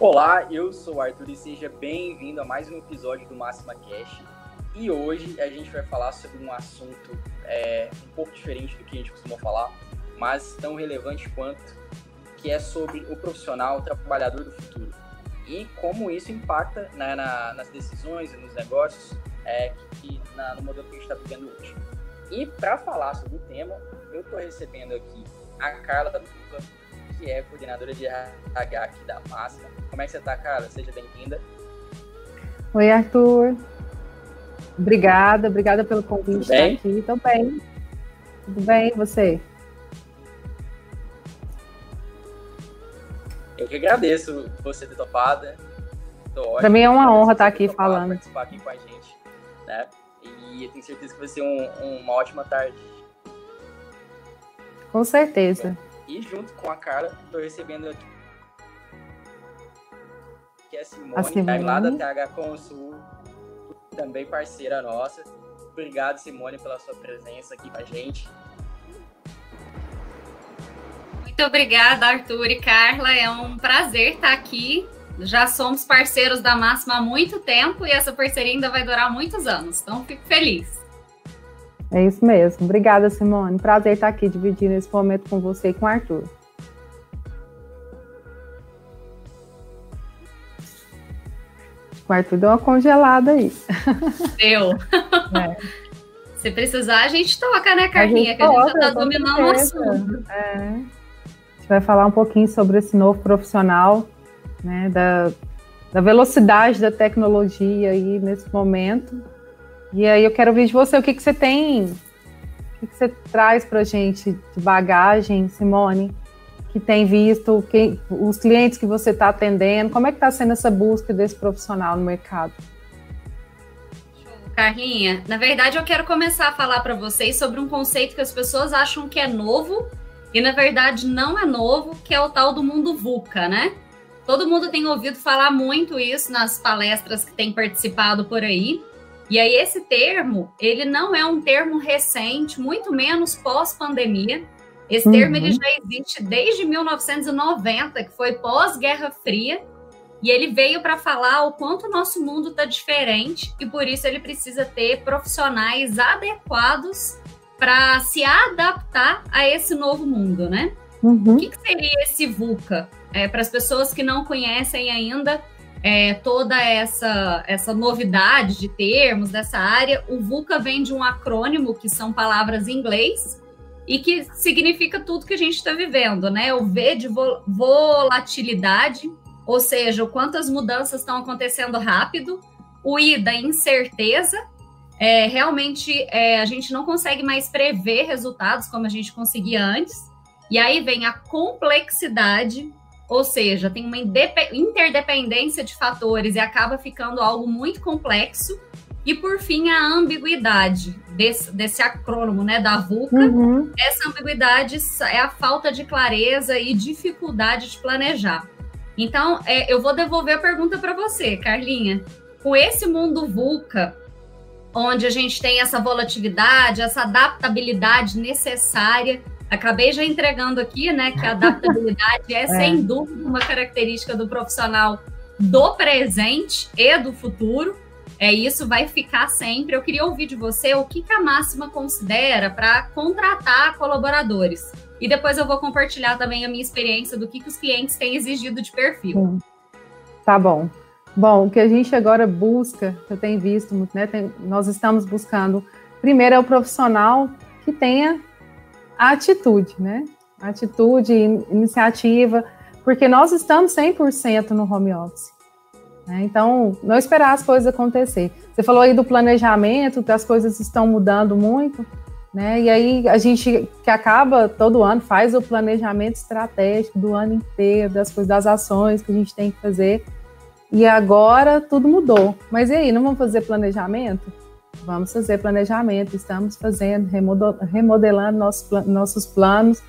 Olá, eu sou o Arthur e seja bem-vindo a mais um episódio do Máxima Cash. E hoje a gente vai falar sobre um assunto é, um pouco diferente do que a gente costuma falar, mas tão relevante quanto, que é sobre o profissional, o trabalhador do futuro. E como isso impacta né, na, nas decisões e nos negócios é, que, na, no modelo que a gente está vivendo hoje. E para falar sobre o tema, eu estou recebendo aqui a Carla Duca, que é coordenadora de RH aqui da Máxima. Como é que você está, Carla? Seja bem-vinda. Oi, Arthur. Obrigada, obrigada pelo convite de estar aqui. Estou bem. Tudo bem, você? Eu que agradeço você ter topado. Para mim é uma honra estar aqui falando. Participar aqui com a gente, né? E eu tenho certeza que vai ser um, uma ótima tarde. Com certeza. E junto com a Carla, estou recebendo aqui que é a Simone, a Simone. lá da TH Consul, também parceira nossa. Obrigado, Simone, pela sua presença aqui com a gente. Muito obrigada, Arthur e Carla. É um prazer estar aqui. Já somos parceiros da Máxima há muito tempo e essa parceria ainda vai durar muitos anos. Então, fico feliz. É isso mesmo. Obrigada, Simone. Prazer estar aqui dividindo esse momento com você e com o Arthur. O Arthur deu uma congelada aí. Deu. É. Se precisar, a gente toca, né, Carlinha? A que a gente já está dominando o assunto. É. A gente vai falar um pouquinho sobre esse novo profissional, né, da, da velocidade da tecnologia aí nesse momento e aí eu quero ver de você o que, que você tem, o que, que você traz para a gente de bagagem, Simone, que tem visto, os clientes que você está atendendo, como é que está sendo essa busca desse profissional no mercado? Carlinha, na verdade eu quero começar a falar para vocês sobre um conceito que as pessoas acham que é novo e na verdade não é novo, que é o tal do mundo VUCA, né? Todo mundo tem ouvido falar muito isso nas palestras que tem participado por aí. E aí esse termo, ele não é um termo recente, muito menos pós-pandemia. Esse uhum. termo ele já existe desde 1990, que foi pós-Guerra Fria, e ele veio para falar o quanto o nosso mundo está diferente e por isso ele precisa ter profissionais adequados para se adaptar a esse novo mundo, né? Uhum. O que, que, seria esse VUCA? É, para as pessoas que não conhecem ainda, é, toda essa, essa novidade de termos dessa área, o VUCA vem de um acrônimo que são palavras em inglês e que significa tudo que a gente está vivendo, né? O V de volatilidade, ou seja, o quanto as mudanças estão acontecendo rápido, o I da incerteza, é, realmente é, a gente não consegue mais prever resultados como a gente conseguia antes. E aí vem a complexidade, ou seja, tem uma interdependência de fatores e acaba ficando algo muito complexo. E por fim, a ambiguidade desse, desse acrônimo, né, da VUCA. Uhum. Essa ambiguidade é a falta de clareza e dificuldade de planejar. Então, é, eu vou devolver a pergunta para você, Carlinha. Com esse mundo VUCA, onde a gente tem essa volatilidade, essa adaptabilidade necessária Acabei já entregando aqui, né, que a adaptabilidade é, é, sem dúvida uma característica do profissional do presente e do futuro. É isso vai ficar sempre. Eu queria ouvir de você o que, que a máxima considera para contratar colaboradores. E depois eu vou compartilhar também a minha experiência do que, que os clientes têm exigido de perfil. Tá bom. Bom, o que a gente agora busca, eu tenho visto muito, né? Tem, nós estamos buscando, primeiro é o profissional que tenha a atitude, né? Atitude, iniciativa, porque nós estamos 100% no home office. Né? Então, não esperar as coisas acontecer. Você falou aí do planejamento, que as coisas estão mudando muito, né? E aí a gente que acaba todo ano faz o planejamento estratégico do ano inteiro, das coisas, das ações que a gente tem que fazer. E agora tudo mudou. Mas e aí, não vamos fazer planejamento? Vamos fazer planejamento, estamos fazendo, remodelando nossos, nossos planos.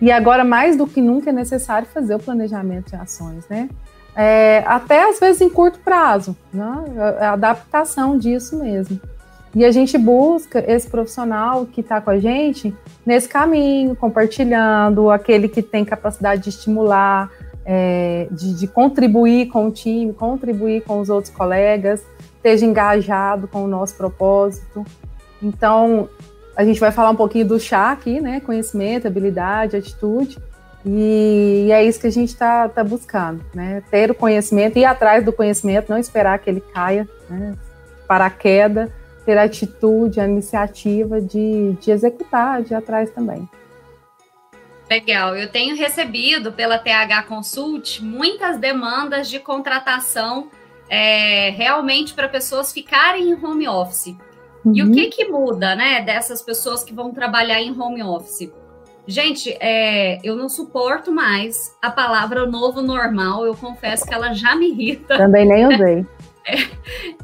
E agora, mais do que nunca, é necessário fazer o planejamento de ações, né? É, até às vezes em curto prazo, né? a adaptação disso mesmo. E a gente busca esse profissional que está com a gente nesse caminho, compartilhando, aquele que tem capacidade de estimular, é, de, de, contribuir com o time, contribuir com os outros colegas, esteja engajado com o nosso propósito. Então, a gente vai falar um pouquinho do chá aqui, né? Conhecimento, habilidade, atitude. E, é isso que a gente está tá buscando, né? Ter o conhecimento, ir atrás do conhecimento, não esperar que ele caia, né? Para a queda, ter a atitude, a iniciativa de, de executar, de ir atrás também. Legal, eu tenho recebido pela TH Consult muitas demandas de contratação é, realmente para pessoas ficarem em home office. Uhum. E o uhum. que que muda, né, dessas pessoas que vão trabalhar em home office? Gente, é, eu não suporto mais a palavra novo normal. Eu confesso que ela já me irrita. Também nem usei.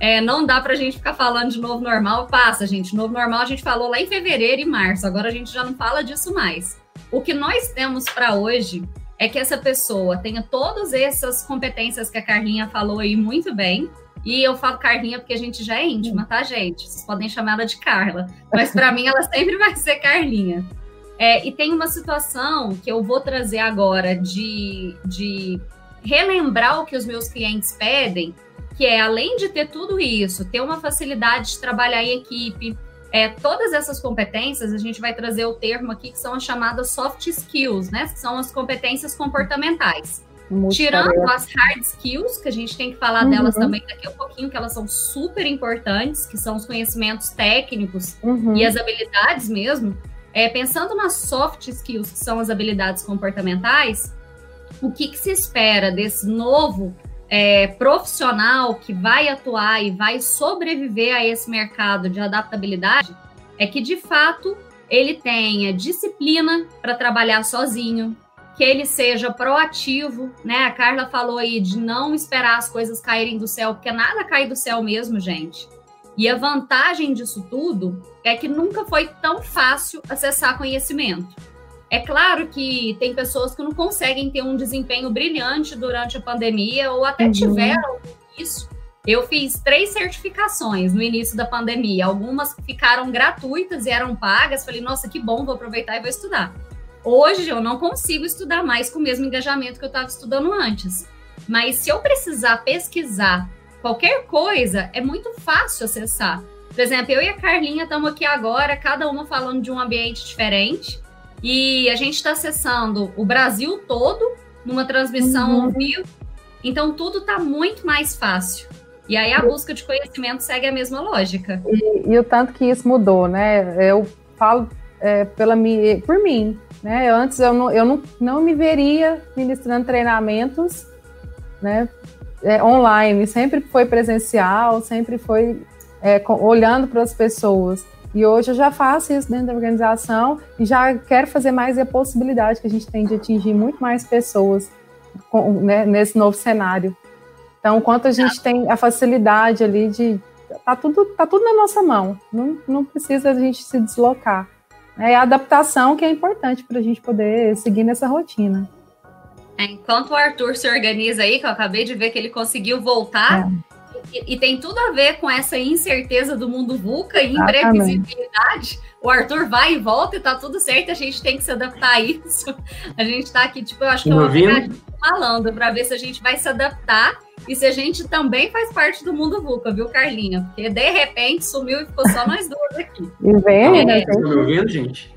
É, é, não dá para a gente ficar falando de novo normal. Passa, gente. Novo normal a gente falou lá em fevereiro e março. Agora a gente já não fala disso mais. O que nós temos para hoje é que essa pessoa tenha todas essas competências que a Carlinha falou aí muito bem. E eu falo Carlinha porque a gente já é íntima, tá, gente? Vocês podem chamar ela de Carla. Mas para mim ela sempre vai ser Carlinha. É, e tem uma situação que eu vou trazer agora de, de relembrar o que os meus clientes pedem, que é além de ter tudo isso, ter uma facilidade de trabalhar em equipe, é, todas essas competências, a gente vai trazer o termo aqui que são as chamadas soft skills, né? Que são as competências comportamentais. Muito Tirando as hard skills, que a gente tem que falar uhum. delas também daqui a pouquinho, que elas são super importantes, que são os conhecimentos técnicos uhum. e as habilidades mesmo. É, pensando nas soft skills, que são as habilidades comportamentais, o que, que se espera desse novo é, profissional que vai atuar e vai sobreviver a esse mercado de adaptabilidade é que, de fato, ele tenha disciplina para trabalhar sozinho, que ele seja proativo, né? A Carla falou aí de não esperar as coisas caírem do céu, porque nada cai do céu mesmo, gente. E a vantagem disso tudo é que nunca foi tão fácil acessar conhecimento. É claro que tem pessoas que não conseguem ter um desempenho brilhante durante a pandemia ou até uhum. tiveram isso. Eu fiz três certificações no início da pandemia. Algumas ficaram gratuitas e eram pagas. Falei, nossa, que bom, vou aproveitar e vou estudar. Hoje eu não consigo estudar mais com o mesmo engajamento que eu estava estudando antes. Mas se eu precisar pesquisar qualquer coisa, é muito fácil acessar. Por exemplo, eu e a Carlinha estamos aqui agora, cada uma falando de um ambiente diferente. E a gente está acessando o Brasil todo numa transmissão uhum. ao vivo. Então tudo está muito mais fácil. E aí a busca de conhecimento segue a mesma lógica. E, e o tanto que isso mudou, né? Eu falo é, pela minha, por mim, né? Antes eu não, eu não, não me veria ministrando treinamentos, né? É, online, sempre foi presencial, sempre foi é, com, olhando para as pessoas. E hoje eu já faço isso dentro da organização e já quero fazer mais a possibilidade que a gente tem de atingir muito mais pessoas com, né, nesse novo cenário. Então, quanto a gente tem a facilidade ali de. Tá tudo, tá tudo na nossa mão, não, não precisa a gente se deslocar. É a adaptação que é importante para a gente poder seguir nessa rotina. É, enquanto o Arthur se organiza aí, que eu acabei de ver que ele conseguiu voltar, é. E, tem tudo a ver com essa incerteza do mundo VUCA e imprevisibilidade. O Arthur vai e volta e tá tudo certo, a gente tem que se adaptar a isso. A gente tá aqui, tipo, eu acho que é uma pegadinha falando para ver se a gente vai se adaptar e se a gente também faz parte do mundo VUCA, viu, Carlinha? Porque de repente sumiu e ficou só nós duas aqui. E vem, é, né? Tá me ouvindo, gente?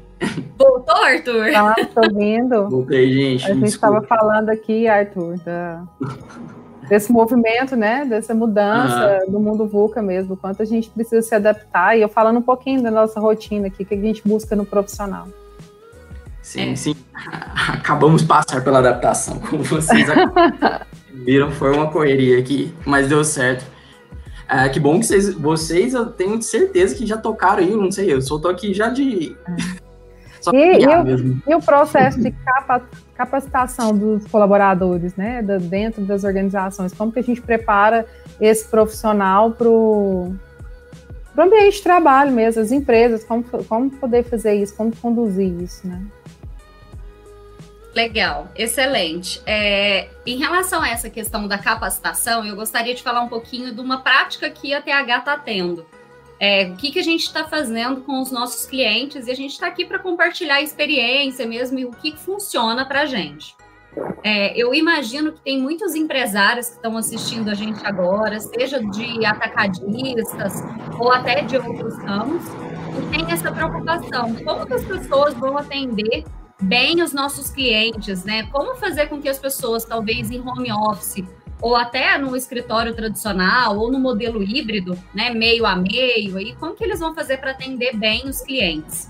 Voltou, Arthur? Tá, tô ouvindo. Voltei, gente. A gente estava falando aqui, Arthur, da desse movimento, né, dessa mudança uhum. do mundo VUCA mesmo, quanto a gente precisa se adaptar, e eu falando um pouquinho da nossa rotina aqui, que a gente busca no profissional. Sim, é. sim. Acabamos de passar pela adaptação, como vocês viram, foi uma correria aqui, mas deu certo. É, que bom que vocês, vocês, eu tenho certeza que já tocaram aí, não sei, eu só tô aqui já de... e, e, o, e, o, processo de capa, capacitação dos colaboradores, né, da, dentro das organizações, como que a gente prepara esse profissional para o ambiente de trabalho mesmo, as empresas, como, como poder fazer isso, como conduzir isso, né? Legal, excelente. É, em relação a essa questão da capacitação, eu gostaria de falar um pouquinho de uma prática que a TH está tendo. É, o que, que a gente está fazendo com os nossos clientes e a gente está aqui para compartilhar a experiência mesmo e o que, que funciona para a gente. É, eu imagino que tem muitos empresários que estão assistindo a gente agora, seja de atacadistas ou até de outros ramos, e tem essa preocupação. Como que as pessoas vão atender bem os nossos clientes, né? Como fazer com que as pessoas, talvez em home office, ou até no escritório tradicional, ou no modelo híbrido, né, meio a meio, aí, como que eles vão fazer para atender bem os clientes?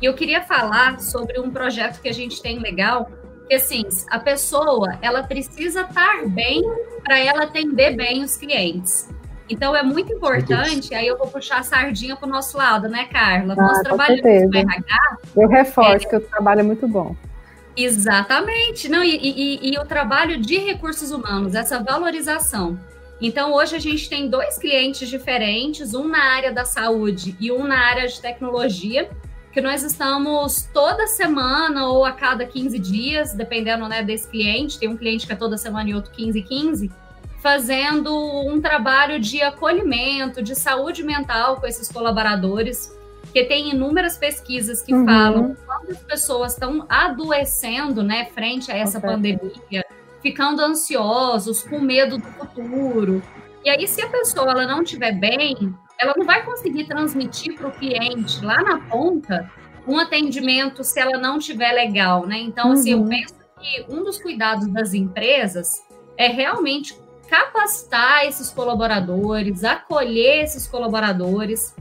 E eu queria falar sobre um projeto que a gente tem legal, que assim, a pessoa, ela precisa estar bem para ela atender bem os clientes. Então é muito importante, aí eu vou puxar a sardinha para o nosso lado, né, Carla? Ah, Nós trabalhamos com RH. Eu reforço é... que o trabalho é muito bom. Exatamente. Não, e, e, e, o trabalho de recursos humanos, essa valorização. Então, hoje a gente tem dois clientes diferentes, um na área da saúde e um na área de tecnologia, que nós estamos toda semana ou a cada 15 dias, dependendo né, desse cliente, tem um cliente que é toda semana e outro 15 15, fazendo um trabalho de acolhimento, de saúde mental com esses colaboradores, que tem inúmeras pesquisas que uhum. falam quando as pessoas estão adoecendo, né, frente a essa okay. pandemia, ficando ansiosos, com medo do futuro. E aí, se a pessoa ela não estiver bem, ela não vai conseguir transmitir para o cliente lá na ponta um atendimento se ela não estiver legal, né? Então, uhum. assim, eu uhum. penso que um dos cuidados das empresas é realmente capacitar esses colaboradores, acolher esses colaboradores,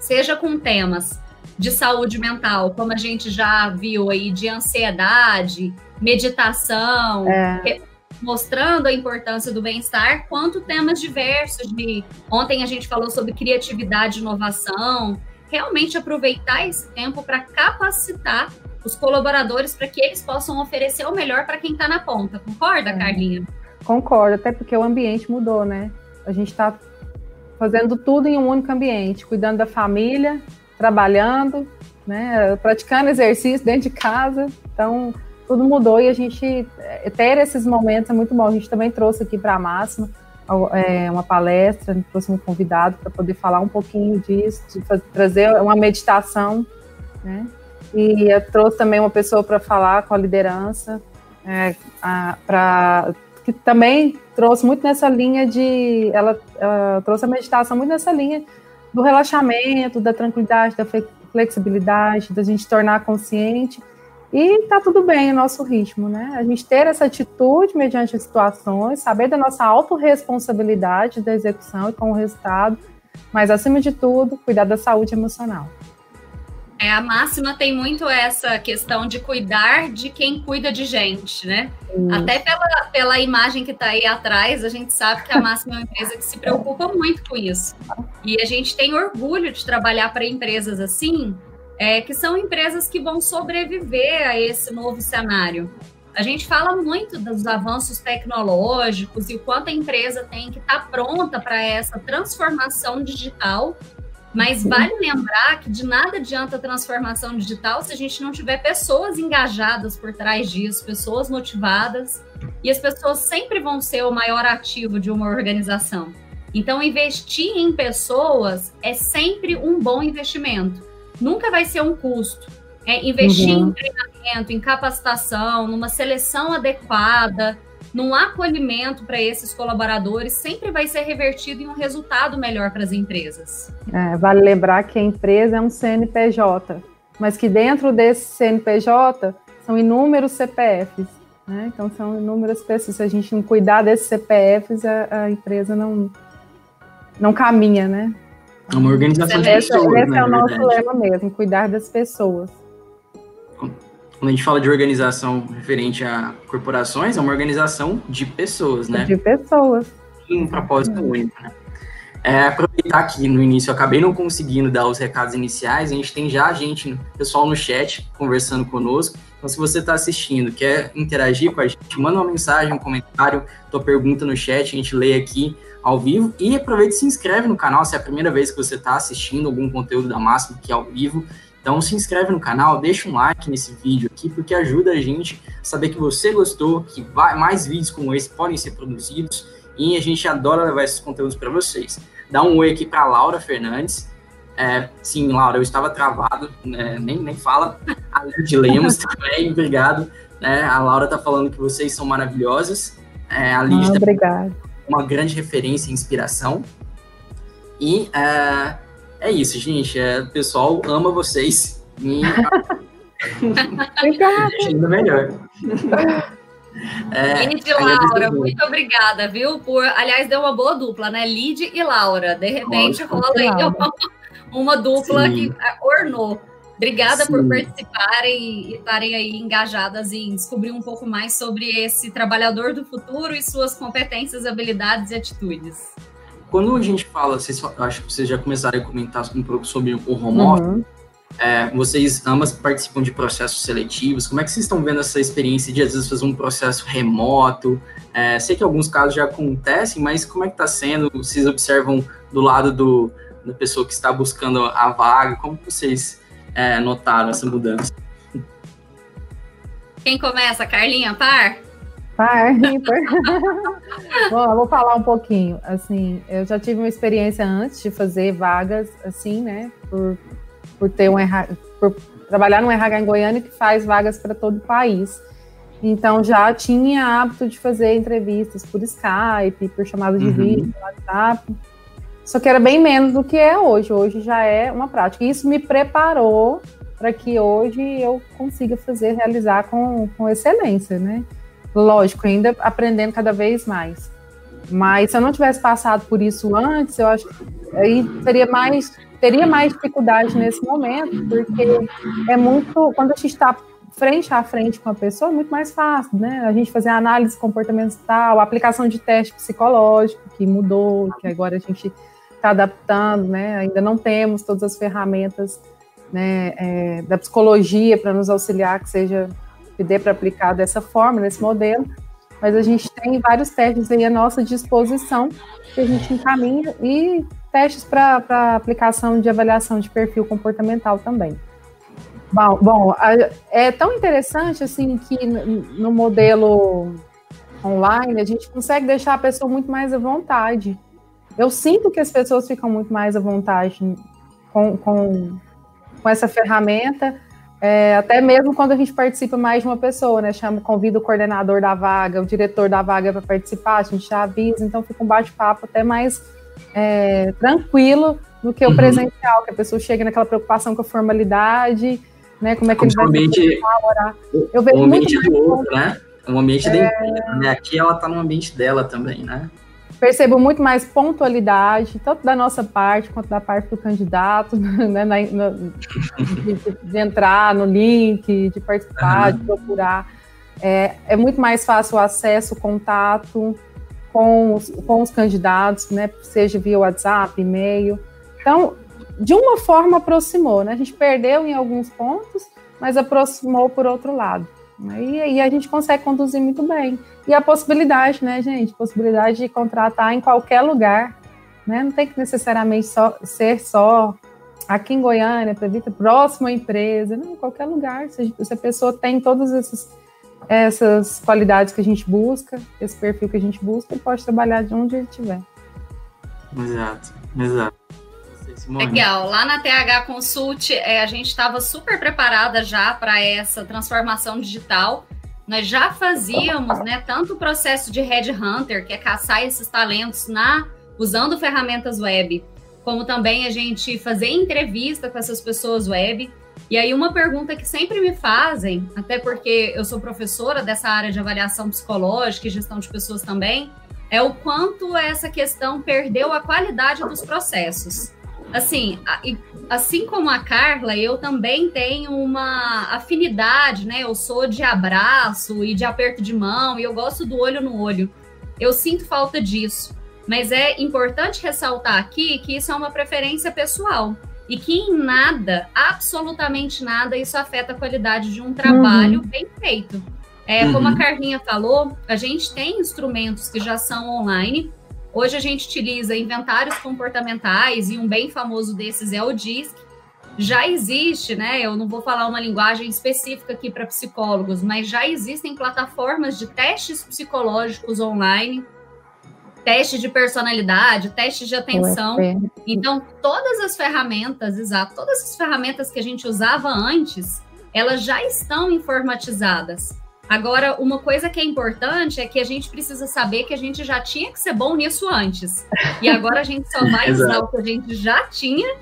seja com temas de saúde mental, como a gente já viu aí, de ansiedade, meditação, é mostrando a importância do bem-estar, quanto temas diversos de ontem a gente falou sobre criatividade e inovação, realmente aproveitar esse tempo para capacitar os colaboradores para que eles possam oferecer o melhor para quem está na ponta. Concorda, é. Carlinha? Concordo, até porque o ambiente mudou, né? A gente está fazendo tudo em um único ambiente, cuidando da família, trabalhando, né? Praticando exercício dentro de casa. Então, tudo mudou e a gente eh, ter esses momentos é muito bom. A gente também trouxe aqui para a Máxima é, uma palestra, trouxe um convidado para poder falar um pouquinho disso, de fazer, trazer uma meditação, né? E trouxe também uma pessoa para falar com a liderança, é, para que também trouxe muito nessa linha de, ela, trouxe a meditação muito nessa linha do relaxamento, da tranquilidade, da flexibilidade, da gente tornar consciente e tá tudo bem o nosso ritmo, né? A gente ter essa atitude mediante as situações, saber da nossa autorresponsabilidade da execução e com o resultado, mas acima de tudo, cuidar da saúde emocional. É, a máxima tem muito essa questão de cuidar de quem cuida de gente, né? Até pela, pela imagem que está aí atrás, a gente sabe que a máxima é uma empresa que se preocupa muito com isso. E a gente tem orgulho de trabalhar para empresas assim, é, que são empresas que vão sobreviver a esse novo cenário. A gente fala muito dos avanços tecnológicos e o quanto a empresa tem que estar tá pronta para essa transformação digital, mas vale lembrar que de nada adianta a transformação digital se a gente não tiver pessoas engajadas por trás disso, pessoas motivadas, e as pessoas sempre vão ser o maior ativo de uma organização. Então, investir em pessoas é sempre um bom investimento nunca vai ser um custo. É, investir uhum. em treinamento, em capacitação, numa seleção adequada, num acolhimento para esses colaboradores, sempre vai ser revertido em um resultado melhor para as empresas. É, vale lembrar que a empresa é um CNPJ, mas que dentro desse CNPJ são inúmeros CPFs. Né? Então, são inúmeras pessoas. Se a gente não cuidar desses CPFs, a, a empresa não, não caminha, né? É uma organização de pessoas. Esse é o nosso lema mesmo, cuidar das pessoas. Quando a gente fala de organização referente a corporações, é uma organização de pessoas, né? De pessoas. Em um propósito único, né? É, aproveitar que no início eu acabei não conseguindo dar os recados iniciais, a gente tem já a gente, pessoal no chat, conversando conosco. Então, se você está assistindo, quer interagir com a gente, manda uma mensagem, um comentário, tua pergunta no chat, a gente lê aqui ao vivo. E aproveita e se inscreve no canal se é a primeira vez que você está assistindo algum conteúdo da Máxima que é ao vivo. Então se inscreve no canal, deixa um like nesse vídeo aqui, porque ajuda a gente a saber que você gostou, que vai, mais vídeos como esse podem ser produzidos e a gente adora levar esses conteúdos para vocês. Dá um oi aqui para Laura Fernandes. É, sim, Laura, eu estava travado, né, nem, nem fala. A de Lemos também, obrigado Né? A Laura tá falando que vocês são maravilhosas. É, a ah, é uma grande referência e inspiração. E é, é isso, gente. É, o pessoal ama vocês. E... ainda melhor. É, Lid e Laura, muito obrigada, viu? Por, aliás, deu uma boa dupla, né? Lid e Laura. De repente Nossa, rola aí uma, uma dupla Sim. que ornou. Obrigada Sim. por participarem e estarem aí engajadas em descobrir um pouco mais sobre esse trabalhador do futuro e suas competências, habilidades e atitudes. Quando a gente fala, vocês, acho que vocês já começaram a comentar um pouco sobre o home office, uhum. é, vocês ambas participam de processos seletivos, como é que vocês estão vendo essa experiência de às vezes fazer um processo remoto? É, sei que alguns casos já acontecem, mas como é que está sendo? Vocês observam do lado do, da pessoa que está buscando a vaga, como vocês é, notaram essa mudança? Quem começa? Carlinha, par? Par, ímpar. Bom, eu vou falar um pouquinho. Assim, eu já tive uma experiência antes de fazer vagas, assim, né? Por, por ter um RH, por trabalhar no RH em Goiânia que faz vagas para todo o país. Então já tinha hábito de fazer entrevistas por Skype, por chamada de uhum. vídeo, WhatsApp. Só que era bem menos do que é hoje. Hoje já é uma prática. E isso me preparou para que hoje eu consiga fazer, realizar com, com excelência, né? Lógico, ainda aprendendo cada vez mais. Mas se eu não tivesse passado por isso antes, eu acho que aí teria mais, teria mais dificuldade nesse momento, porque é muito. Quando a gente está frente a frente com a pessoa, é muito mais fácil, né? A gente fazer análise comportamental, aplicação de teste psicológico, que mudou, que agora a gente está adaptando, né? Ainda não temos todas as ferramentas né, é, da psicologia para nos auxiliar que seja dê para aplicar dessa forma, nesse modelo. Mas a gente tem vários testes aí à nossa disposição que a gente encaminha e testes para aplicação de avaliação de perfil comportamental também. Bom, bom, é tão interessante assim que no modelo online a gente consegue deixar a pessoa muito mais à vontade eu sinto que as pessoas ficam muito mais à vontade com, com, com essa ferramenta, é, até mesmo quando a gente participa mais de uma pessoa, né? Chama, convida o coordenador da vaga, o diretor da vaga para participar, a gente já avisa, então fica um bate-papo até mais é, tranquilo do que o uhum. presencial, que a pessoa chega naquela preocupação com a formalidade, né? Como é que Como ele vai ambiente, Eu vejo o ambiente do outro, né? O ambiente é... da empresa, né? Aqui ela está no ambiente dela também, né? Percebo muito mais pontualidade, tanto da nossa parte quanto da parte do candidato, né, na, no, de, de, entrar no link, de participar, uhum. de procurar. É, é, muito mais fácil o acesso, o contato com os, com os candidatos, né, seja via WhatsApp, e-mail. Então, de uma forma aproximou, né? A gente perdeu em alguns pontos, mas aproximou por outro lado. E aí a gente consegue conduzir muito bem. E a possibilidade, né, gente? Possibilidade de contratar em qualquer lugar. Né? Não tem que necessariamente só, ser só aqui em Goiânia, para próximo à empresa, não, em qualquer lugar. Se, se a pessoa tem todas essas, essas qualidades que a gente busca, esse perfil que a gente busca, pode trabalhar de onde ele estiver. Exato, exato. Legal. Lá na TH Consult, é, a gente estava super preparada já para essa transformação digital. Nós já fazíamos, né, tanto o processo de headhunter, que é caçar esses talentos na usando ferramentas web, como também a gente fazer entrevista com essas pessoas web. E aí uma pergunta que sempre me fazem, até porque eu sou professora dessa área de avaliação psicológica e gestão de pessoas também, é o quanto essa questão perdeu a qualidade dos processos. Assim, assim como a Carla, eu também tenho uma afinidade, né? Eu sou de abraço e de aperto de mão e eu gosto do olho no olho. Eu sinto falta disso. Mas é importante ressaltar aqui que isso é uma preferência pessoal e que em nada, absolutamente nada, isso afeta a qualidade de um trabalho uhum. bem feito. É, uhum. Como a Carlinha falou, a gente tem instrumentos que já são online Hoje a gente utiliza inventários comportamentais e um bem famoso desses é o DISC. Já existe, né? Eu não vou falar uma linguagem específica aqui para psicólogos, mas já existem plataformas de testes psicológicos online, teste de personalidade, teste de atenção. Então, todas as ferramentas, exato, todas as ferramentas que a gente usava antes, elas já estão informatizadas. Agora, uma coisa que é importante é que a gente precisa saber que a gente já tinha que ser bom nisso antes. E agora a gente só vai usar o que a gente já tinha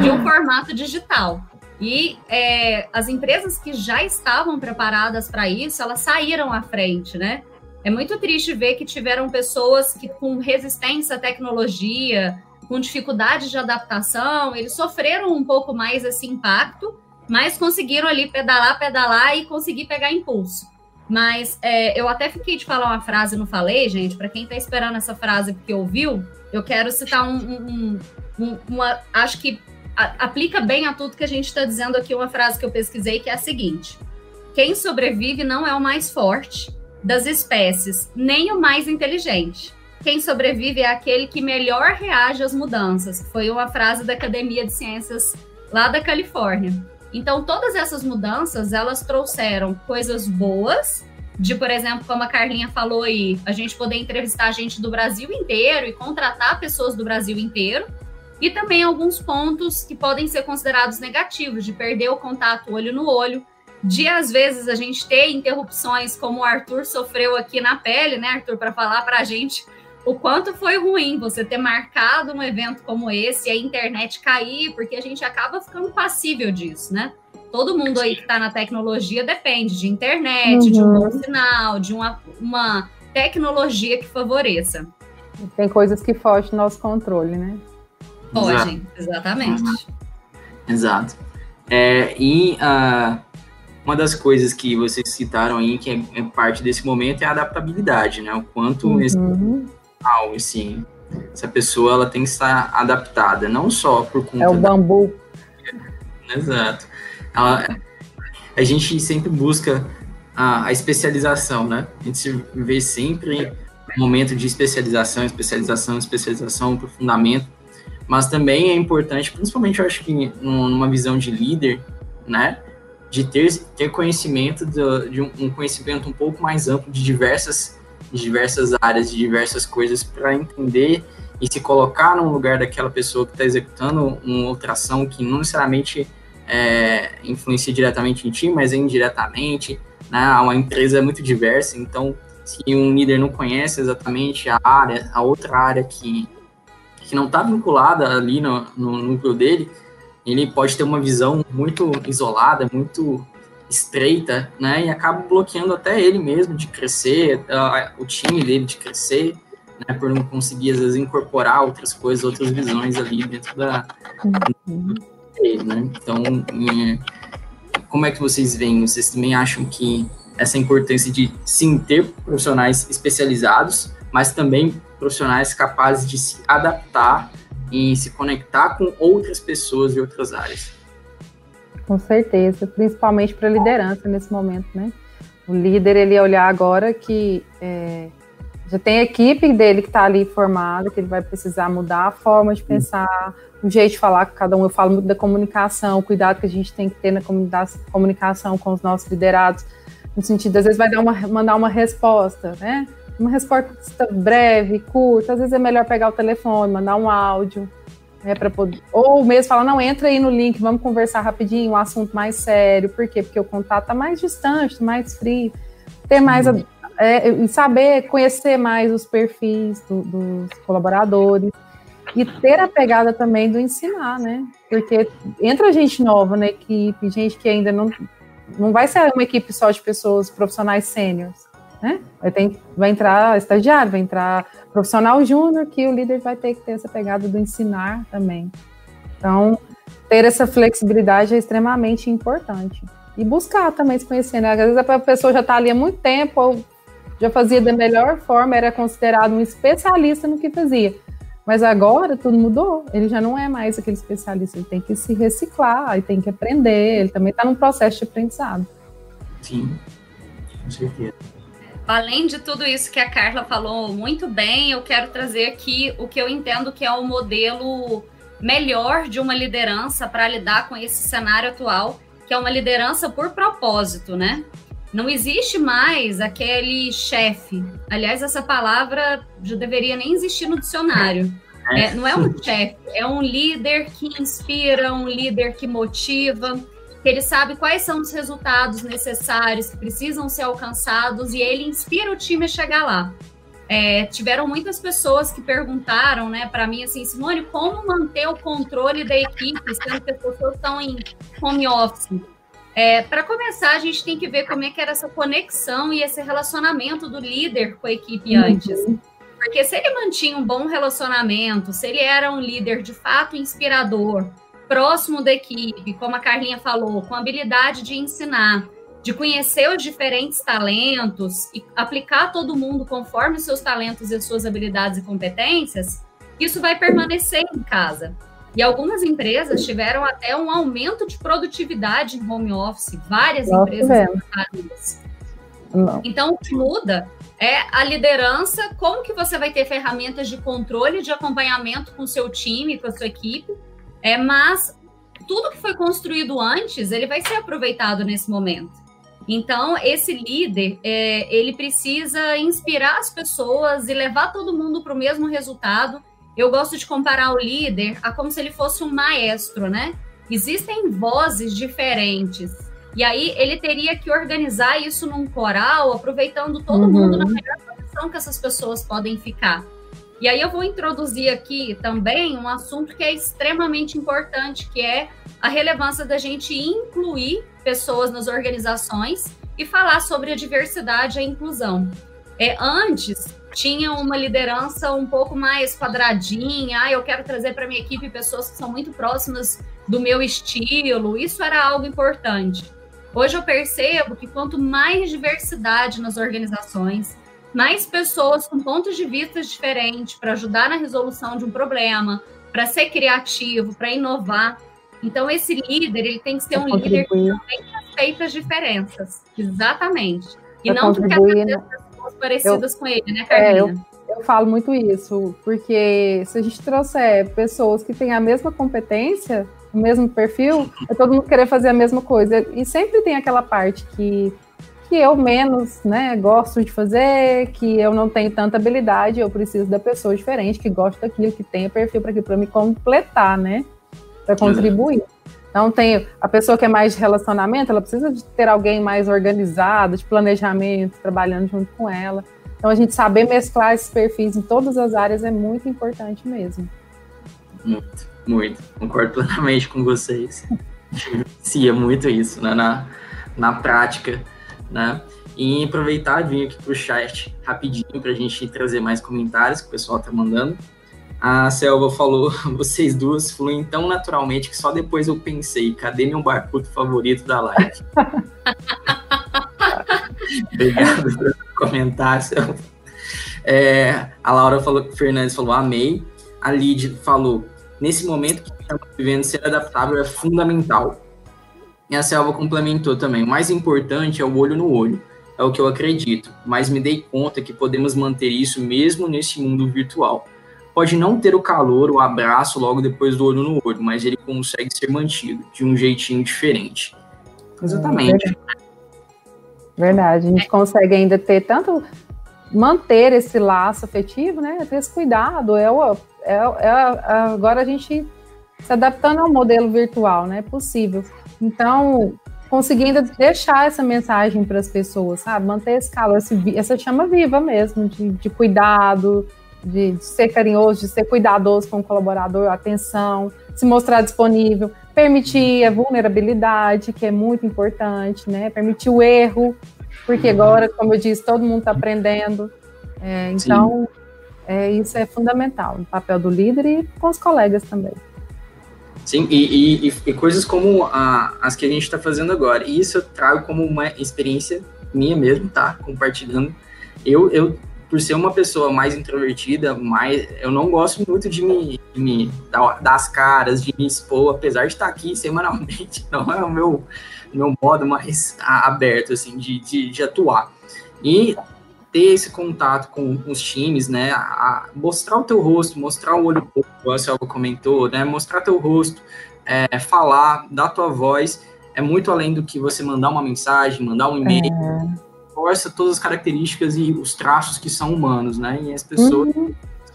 de um formato digital. E é, as empresas que já estavam preparadas para isso, elas saíram à frente, né? É muito triste ver que tiveram pessoas que com resistência à tecnologia, com dificuldade de adaptação, eles sofreram um pouco mais esse impacto, mas conseguiram ali pedalar, pedalar e conseguir pegar impulso. Mas é, eu até fiquei de falar uma frase, não falei, gente. Para quem está esperando essa frase porque ouviu, eu quero citar um, um, um uma. Acho que a, aplica bem a tudo que a gente está dizendo aqui. Uma frase que eu pesquisei que é a seguinte: Quem sobrevive não é o mais forte das espécies, nem o mais inteligente. Quem sobrevive é aquele que melhor reage às mudanças. Foi uma frase da Academia de Ciências lá da Califórnia. Então, todas essas mudanças, elas trouxeram coisas boas, de, por exemplo, como a Carlinha falou aí, a gente poder entrevistar gente do Brasil inteiro e contratar pessoas do Brasil inteiro, e também alguns pontos que podem ser considerados negativos, de perder o contato olho no olho, de às vezes a gente ter interrupções, como o Arthur sofreu aqui na pele, né, Arthur, para falar para a gente o quanto foi ruim você ter marcado um evento como esse e a internet cair, porque a gente acaba ficando passível disso, né? Todo mundo aí que está na tecnologia depende de internet, uhum. de um uhum. bom sinal, de uma, uma tecnologia que favoreça. Tem coisas que fogem do nosso controle, né? Fogem, exatamente. Uhum. Exato. É, e uh, uma das coisas que vocês citaram aí, que é, é, parte desse momento, é a adaptabilidade, né? O quanto uhum. esse profissional, assim, essa pessoa ela tem que estar adaptada, não só por conta. É o bambu. Da... Exato. Ela, a gente sempre busca a, a, especialização, né? A gente vê sempre um momento de especialização, especialização, especialização, aprofundamento, mas também é importante, principalmente eu acho que numa visão de líder, né? De ter, ter conhecimento, de, de um, um conhecimento um pouco mais amplo de diversas de diversas áreas, de diversas coisas, para entender e se colocar no lugar daquela pessoa que está executando uma outra ação que não necessariamente é, influencia diretamente em ti, mas é indiretamente. Né? Uma empresa é muito diversa, então se um líder não conhece exatamente a área, a outra área que, que não está vinculada ali no, no núcleo dele, ele pode ter uma visão muito isolada, muito estreita, né? E acaba bloqueando até ele mesmo de crescer, o time dele de crescer, né? Por não conseguir, às vezes, incorporar outras coisas, outras visões ali dentro da. dele, né? Então, como é que vocês veem? Vocês também acham que essa importância de sim ter profissionais especializados, mas também profissionais capazes de se adaptar e se conectar com outras pessoas de outras áreas? Com certeza, principalmente para a liderança nesse momento, né? O líder, ele olhar agora que é, já tem a equipe dele que está ali formada, que ele vai precisar mudar a forma de pensar, o jeito de falar com cada um. Eu falo muito da comunicação, o cuidado que a gente tem que ter na comunicação com os nossos liderados, no sentido, às vezes vai dar uma, mandar uma resposta, né? Uma resposta breve, curta, às vezes é melhor pegar o telefone, mandar um áudio, né, para poder, ou mesmo falar, não, entra aí no link, vamos conversar rapidinho, um assunto mais sério, por quê? Porque o contato está mais distante, mais frio, ter mais, é, saber, conhecer mais os perfis do, dos colaboradores, e ter a pegada também do ensinar, né, porque entra gente nova na equipe, gente que ainda não, não vai ser uma equipe só de pessoas profissionais sêniores, né, vai, vai entrar estagiário, vai entrar profissional júnior que o líder vai ter que ter essa pegada do ensinar também. Então, ter essa flexibilidade é extremamente importante. E buscar também se conhecer, né? Às vezes a pessoa já está ali há muito tempo, ou já fazia da melhor forma, era considerado um especialista no que fazia. Mas agora tudo mudou, ele já não é mais aquele especialista, ele tem que se reciclar, ele tem que aprender, ele também está num processo de aprendizado. Sim, com certeza. Além de tudo isso que a Carla falou muito bem, eu quero trazer aqui o que eu entendo que é o modelo melhor de uma liderança para lidar com esse cenário atual, que é uma liderança por propósito, né? Não existe mais aquele chefe. Aliás, essa palavra já deveria nem existir no dicionário. É, é não é um chefe, é um líder que inspira, um líder que motiva. Que ele sabe quais são os resultados necessários que precisam ser alcançados e ele inspira o time a chegar lá. É, tiveram muitas pessoas que perguntaram, né, para mim assim, Simone, como manter o controle da equipe, sendo que as pessoas estão em home office? É, para começar, a gente tem que ver como é que era essa conexão e esse relacionamento do líder com a equipe uhum. antes. Porque se ele mantinha um bom relacionamento, se ele era um líder de fato inspirador, próximo da equipe, como a Carlinha falou, com habilidade de ensinar, de conhecer os diferentes talentos e aplicar todo mundo conforme os seus talentos e as suas habilidades e competências, isso vai permanecer em casa. E algumas empresas tiveram até um aumento de produtividade em home office, várias Nossa, empresas. Então, o que muda é a liderança, como que você vai ter ferramentas de controle, de acompanhamento com seu time, com a sua equipe, é, mas tudo que foi construído antes, ele vai ser aproveitado nesse momento. Então, esse líder, é, ele precisa inspirar as pessoas e levar todo mundo para o mesmo resultado eu gosto de comparar o líder a como se ele fosse um maestro, né? Existem vozes diferentes. E aí ele teria que organizar isso num coral, aproveitando todo uhum. mundo na melhor posição que essas pessoas podem ficar. E aí eu vou introduzir aqui também um assunto que é extremamente importante, que é a relevância da gente incluir pessoas nas organizações e falar sobre a diversidade e a inclusão. É, antes, tinha uma liderança um pouco mais quadradinha. Ah, eu quero trazer para minha equipe pessoas que são muito próximas do meu estilo. Isso era algo importante. Hoje eu percebo que quanto mais diversidade nas organizações, mais pessoas com pontos de vista diferentes para ajudar na resolução de um problema, para ser criativo, para inovar. Então esse líder, ele tem que ser um líder que também respeita as diferenças. Exatamente. E não porque pessoas parecidas eu, com ele, né, Carolina? É, eu, eu falo muito isso, porque se a gente trouxer pessoas que têm a mesma competência, o mesmo perfil, é todo mundo querer fazer a mesma coisa. E sempre tem aquela parte que, que eu menos né, gosto de fazer, que eu não tenho tanta habilidade, eu preciso da pessoa diferente, que gosta daquilo, que tenha perfil para para me completar, né? Para contribuir. Então tem a pessoa que é mais de relacionamento, ela precisa de ter alguém mais organizado, de planejamento, trabalhando junto com ela. Então a gente saber mesclar esses perfis em todas as áreas é muito importante mesmo. Muito, muito. Concordo plenamente com vocês. Sim, é muito isso, né? Na, na prática, né? E aproveitar vir aqui para o chat rapidinho para a gente trazer mais comentários que o pessoal está mandando. A Selva falou, vocês duas fluem tão naturalmente que só depois eu pensei, cadê meu barbudo favorito da live? Obrigado pelo comentário, Selva. É, a Laura falou, Fernandes falou, amei. A Lid falou, nesse momento que estamos vivendo, ser adaptável é fundamental. E a Selva complementou também, o mais importante é o olho no olho. É o que eu acredito, mas me dei conta que podemos manter isso mesmo nesse mundo virtual pode não ter o calor, o abraço logo depois do olho no olho, mas ele consegue ser mantido de um jeitinho diferente. Exatamente. Verdade, a gente consegue ainda ter tanto manter esse laço afetivo, né? Ter esse cuidado. É, o, é, é agora a gente se adaptando ao modelo virtual, né? É possível. Então, conseguindo deixar essa mensagem para as pessoas, sabe? Manter esse calor, essa chama viva mesmo, de, de cuidado, de, de ser carinhoso, de ser cuidadoso com o colaborador, atenção, se mostrar disponível, permitir a vulnerabilidade, que é muito importante, né? Permitir o erro, porque uhum. agora, como eu disse, todo mundo está aprendendo. É, então, é, isso é fundamental, o papel do líder e com os colegas também. Sim, e, e, e coisas como a, as que a gente está fazendo agora. E isso eu trago como uma experiência minha mesmo, tá? Compartilhando. Eu, eu por ser uma pessoa mais introvertida, mais, eu não gosto muito de me, de me dar, das caras, de me expor, apesar de estar aqui semanalmente, não é o meu, meu modo mais aberto, assim, de, de, de atuar. E ter esse contato com, com os times, né, a, mostrar o teu rosto, mostrar o olho, como a Selva comentou, né, mostrar teu rosto, é, falar, dar tua voz, é muito além do que você mandar uma mensagem, mandar um e-mail, é reforça todas as características e os traços que são humanos, né? E as pessoas uhum.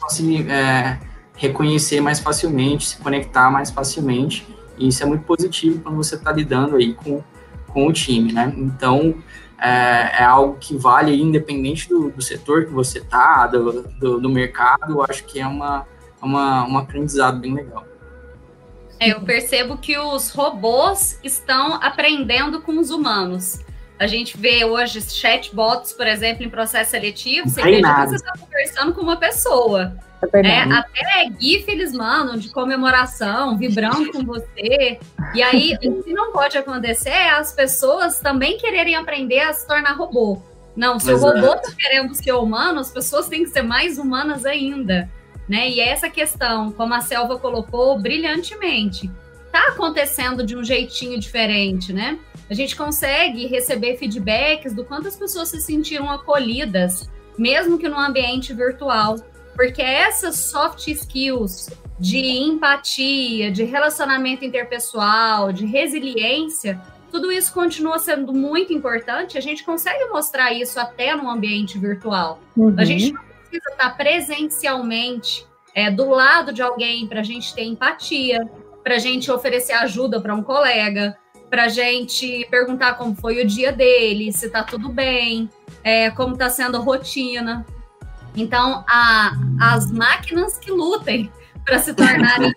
se é, reconhecer mais facilmente, se conectar mais facilmente E isso é muito positivo quando você está lidando aí com, com o time, né? Então, é, é algo que vale independente do, do setor que você está, do, do, do, mercado, eu acho que é uma, uma, um aprendizado bem legal. É, eu percebo que os robôs estão aprendendo com os humanos. A gente vê hoje chatbots, por exemplo, em processo seletivo, você você está conversando com uma pessoa. É é, até GIF eles mandam de comemoração, vibrando com você. E aí, o que não pode acontecer é as pessoas também quererem aprender a se tornar robô. Não, se Exato. o robô está querendo ser humano, as pessoas têm que ser mais humanas ainda. Né? E essa questão, como a Selva colocou brilhantemente, está acontecendo de um jeitinho diferente, né? A gente consegue receber feedbacks do quanto as pessoas se sentiram acolhidas, mesmo que no ambiente virtual. Porque essas soft skills de empatia, de relacionamento interpessoal, de resiliência, tudo isso continua sendo muito importante. A gente consegue mostrar isso até no ambiente virtual. Uhum. A gente não precisa estar presencialmente é, do lado de alguém para a gente ter empatia, para a gente oferecer ajuda para um colega, para a gente perguntar como foi o dia dele, se está tudo bem, é, como está sendo a rotina. Então, a, as máquinas que lutem para se tornarem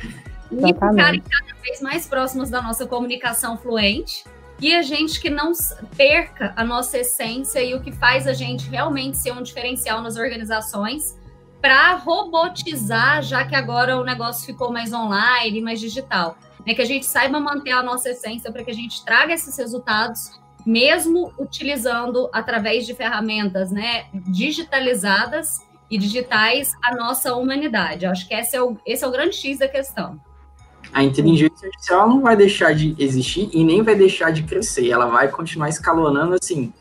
e ficarem cada vez mais próximas da nossa comunicação fluente e a gente que não perca a nossa essência e o que faz a gente realmente ser um diferencial nas organizações para robotizar, já que agora o negócio ficou mais online, mais digital. É que a gente saiba manter a nossa essência para que a gente traga esses resultados mesmo utilizando através de ferramentas né, digitalizadas e digitais a nossa humanidade. acho que esse é, o, esse é o grande X da questão. A inteligência artificial não vai deixar de existir e nem vai deixar de crescer. Ela vai continuar escalonando assim.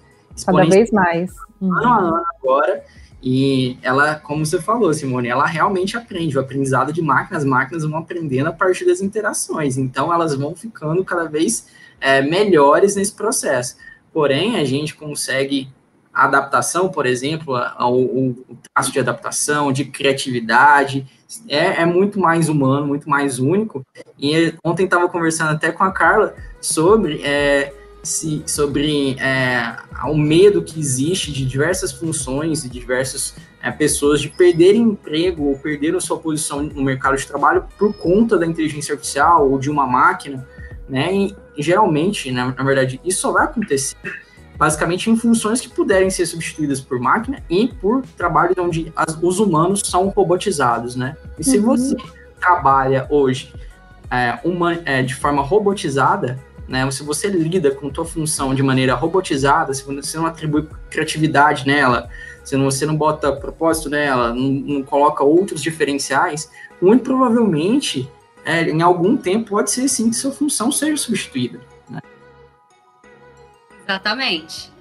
Cada vez mais. Ano a ano agora. E ela, como você falou, Simone, ela realmente aprende. O aprendizado de máquinas, as máquinas vão aprendendo a partir das interações. Então, elas vão ficando cada vez é, melhores nesse processo. Porém, a gente consegue a adaptação, por exemplo, o, o traço de adaptação, de criatividade, é, é, muito mais humano, muito mais único. E ontem estava conversando até com a Carla sobre, é, se, sobre é, o medo que existe de diversas funções e diversas é, pessoas de perderem emprego ou perderem sua posição no mercado de trabalho por conta da inteligência artificial ou de uma máquina né? E, geralmente, na, na verdade, isso só vai acontecer basicamente em funções que puderem ser substituídas por máquina e por trabalhos onde as, os humanos são robotizados, né? E se uhum. você trabalha hoje é, uma, é, de forma robotizada, né? Se você lida com tua função de maneira robotizada, se você não atribui criatividade nela, se você não bota propósito nela, não, não coloca outros diferenciais, muito provavelmente é, em algum tempo pode ser sim que sua função seja substituída. Né? Exatamente.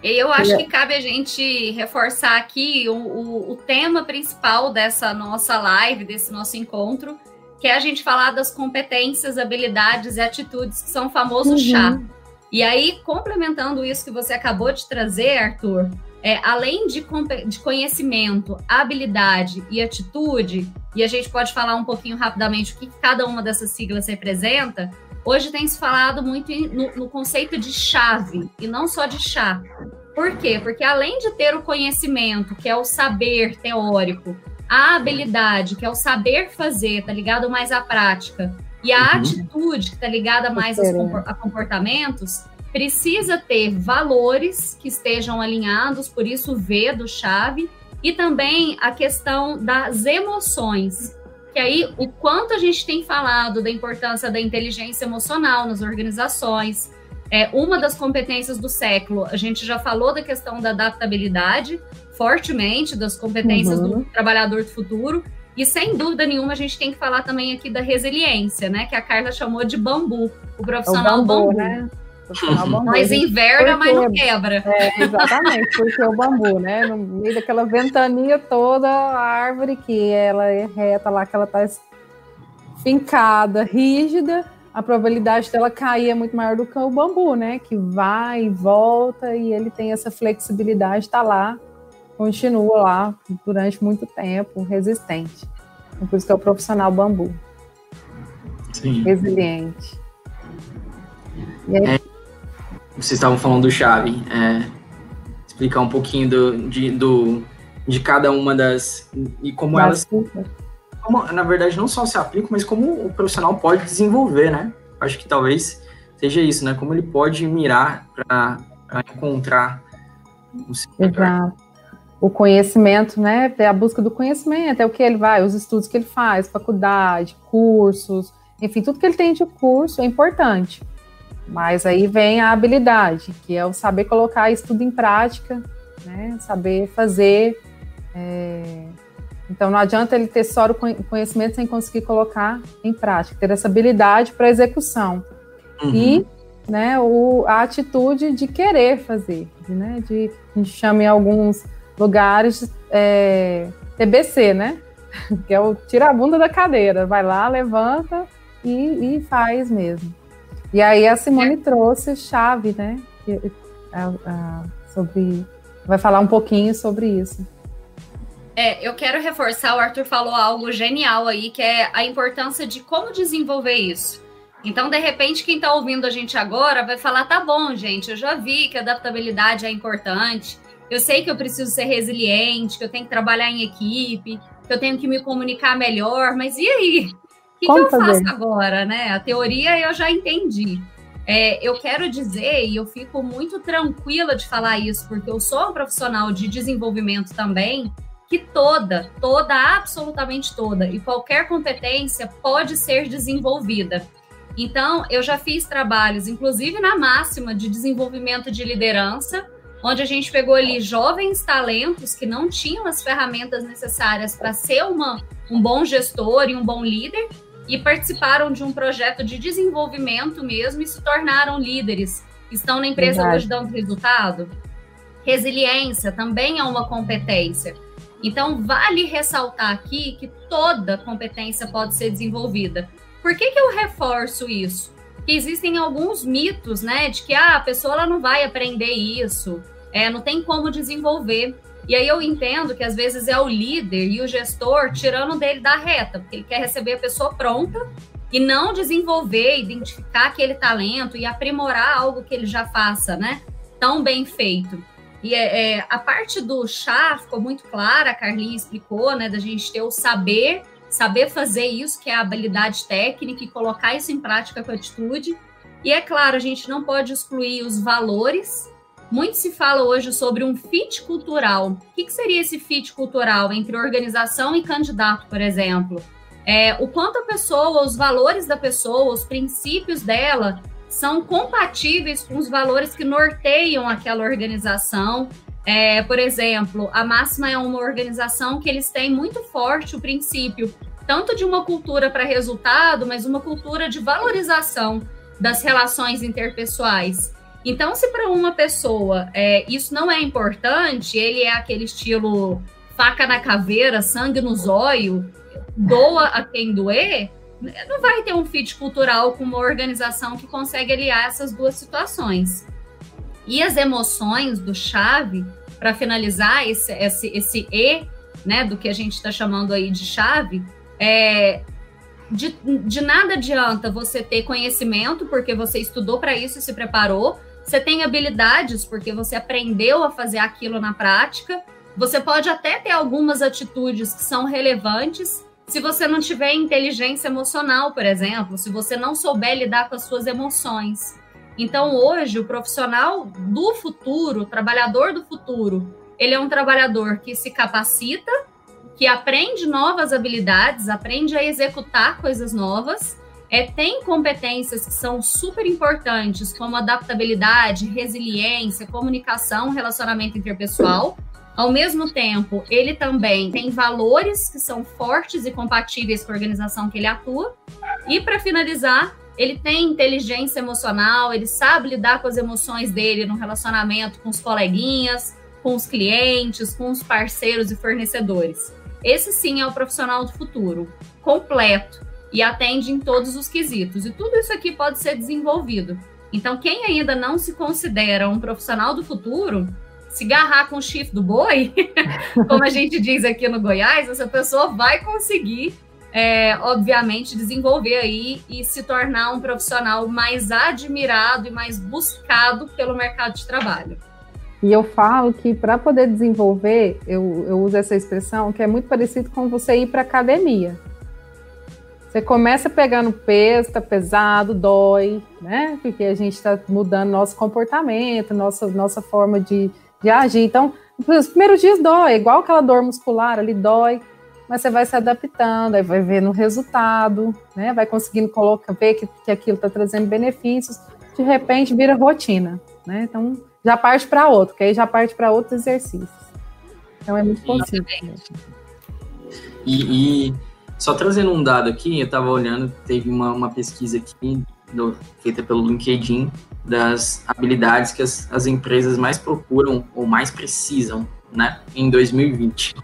Eu acho que cabe a gente reforçar aqui o, o, o, tema principal dessa nossa live, desse nosso encontro, que é a gente falar das competências, habilidades e atitudes que são o famoso uhum. chá. E aí, complementando isso que você acabou de trazer, Arthur, é, além de, de conhecimento, habilidade e atitude, e a gente pode falar um pouquinho rapidamente o que cada uma dessas siglas representa, hoje tem se falado muito no, no conceito de chave, e não só de chá. Por quê? Porque além de ter o conhecimento, que é o saber teórico, a habilidade, que é o saber fazer, tá ligado mais à prática, e a uhum. atitude, que tá ligada mais a comportamentos, precisa ter valores que estejam alinhados, por isso V do chave, e também a questão das emoções. Que aí o quanto a gente tem falado da importância da inteligência emocional nas organizações, é uma das competências do século. A gente já falou da questão da adaptabilidade, fortemente, das competências uhum. do trabalhador do futuro. E sem dúvida nenhuma, a gente tem que falar também aqui da resiliência, né? Que a Carla chamou de bambu, o profissional é o bambu. bambu. Né? Mas inverna, mas não quebra. É, exatamente, porque o bambu, né? No meio daquela ventania toda, a árvore que ela é reta lá, que ela tá fincada, rígida, a probabilidade dela cair é muito maior do que o bambu, né? Que vai e volta e ele tem essa flexibilidade, tá lá, continua lá durante muito tempo, resistente. Por isso que é o profissional bambu. Sim. resiliente. É, vocês estavam falando do chave. É, explicar um pouquinho do, de, do, de cada uma das. e como das elas. Como, na verdade, não só se aplicam, mas como o profissional pode desenvolver, né? Acho que talvez seja isso, né? Como ele pode mirar para encontrar Exato. O conhecimento, né? É a busca do conhecimento, é o que ele vai, os estudos que ele faz, faculdade, cursos, enfim, tudo que ele tem de curso é importante. Mas aí vem a habilidade, que é o saber colocar isso tudo em prática, né? saber fazer. É... Então não adianta ele ter só o conhecimento sem conseguir colocar em prática, ter essa habilidade para execução. Uhum. E né, o, a atitude de querer fazer, de, né, de a gente chama em alguns lugares é, TBC, né? Que é o tira a bunda da cadeira, vai lá, levanta e, e faz mesmo. E aí a Simone trouxe chave, né? sobre. Vai falar um pouquinho sobre isso. É, eu quero reforçar, o Arthur falou algo genial aí, que é a importância de como desenvolver isso. Então, de repente, quem está ouvindo a gente agora vai falar: tá bom, gente, eu já vi que adaptabilidade é importante, eu sei que eu preciso ser resiliente, que eu tenho que trabalhar em equipe, que eu tenho que me comunicar melhor, mas e aí? Que, que eu faço agora, né? A teoria eu já entendi. É, eu quero dizer, e eu fico muito tranquila de falar isso, porque eu sou um profissional de desenvolvimento também, que toda, toda, absolutamente toda, e qualquer competência pode ser desenvolvida. Então, eu já fiz trabalhos, inclusive na máxima de desenvolvimento de liderança, onde a gente pegou ali jovens talentos que não tinham as ferramentas necessárias para ser uma, um bom gestor e um bom líder, e participaram de um projeto de desenvolvimento mesmo e se tornaram líderes. Estão na empresa Verdade. hoje dando resultado. Resiliência também é uma competência. Então, vale ressaltar aqui que toda competência pode ser desenvolvida. Por que, que eu reforço isso? Que existem alguns mitos, né, de que ah, a pessoa ela não vai aprender isso, é, não tem como desenvolver. E aí eu entendo que às vezes é o líder e o gestor tirando dele da reta, porque ele quer receber a pessoa pronta e não desenvolver, identificar aquele talento e aprimorar algo que ele já faça, né? Tão bem feito. E é, é, a parte do chá ficou muito clara, a Carlinha explicou, né? Da gente ter o saber, saber fazer isso, que é a habilidade técnica, e colocar isso em prática com atitude. E é claro, a gente não pode excluir os valores muito se fala hoje sobre um fit cultural. O que, que seria esse fit cultural entre organização e candidato, por exemplo? É, o quanto a pessoa, os valores da pessoa, os princípios dela são compatíveis com os valores que norteiam aquela organização. É, por exemplo, a Máxima é uma organização que eles têm muito forte o princípio tanto de uma cultura para resultado, mas uma cultura de valorização das relações interpessoais. Então, se para uma pessoa é, isso não é importante, ele é aquele estilo faca na caveira, sangue no zóio, doa a quem doer, não vai ter um fit cultural com uma organização que consegue aliar essas duas situações. E as emoções do chave, para finalizar esse, esse, esse E, né, do que a gente está chamando aí de chave, é, de, de nada adianta você ter conhecimento, porque você estudou para isso e se preparou, você tem habilidades porque você aprendeu a fazer aquilo na prática. Você pode até ter algumas atitudes que são relevantes se você não tiver inteligência emocional, por exemplo, se você não souber lidar com as suas emoções. Então, hoje, o profissional do futuro, o trabalhador do futuro, ele é um trabalhador que se capacita, que aprende novas habilidades, aprende a executar coisas novas é, tem competências que são super importantes, como adaptabilidade, resiliência, comunicação, relacionamento interpessoal. Ao mesmo tempo, ele também tem valores que são fortes e compatíveis com a organização que ele atua. E, para finalizar, ele tem inteligência emocional, ele sabe lidar com as emoções dele no relacionamento com os coleguinhas, com os clientes, com os parceiros e fornecedores. Esse sim é o profissional do futuro, completo e atende em todos os quesitos. E tudo isso aqui pode ser desenvolvido. Então, quem ainda não se considera um profissional do futuro, se garrar com o chifre do boi, como a gente diz aqui no Goiás, essa pessoa vai conseguir é, obviamente, desenvolver aí e se tornar um profissional mais admirado e mais buscado pelo mercado de trabalho. E eu falo que para poder desenvolver, eu, eu uso essa expressão, que é muito parecido com você ir para academia. Você começa pegando peso, tá pesado, dói, né? Porque a gente está mudando nosso comportamento, nossa, nossa forma de, de agir. Então, os primeiros dias dói, igual aquela dor muscular ali dói mas você vai se adaptando, aí vai vendo o resultado, né? Vai conseguindo colocar, ver que, que aquilo está trazendo benefícios, de repente vira rotina, né? Então já parte para outro, que aí já parte para outros exercícios. Então é muito possível. E, e, só trazendo um dado aqui, eu estava olhando, teve uma, uma pesquisa aqui do, feita pelo LinkedIn das habilidades que as, as empresas mais procuram ou mais precisam, né, em 2020.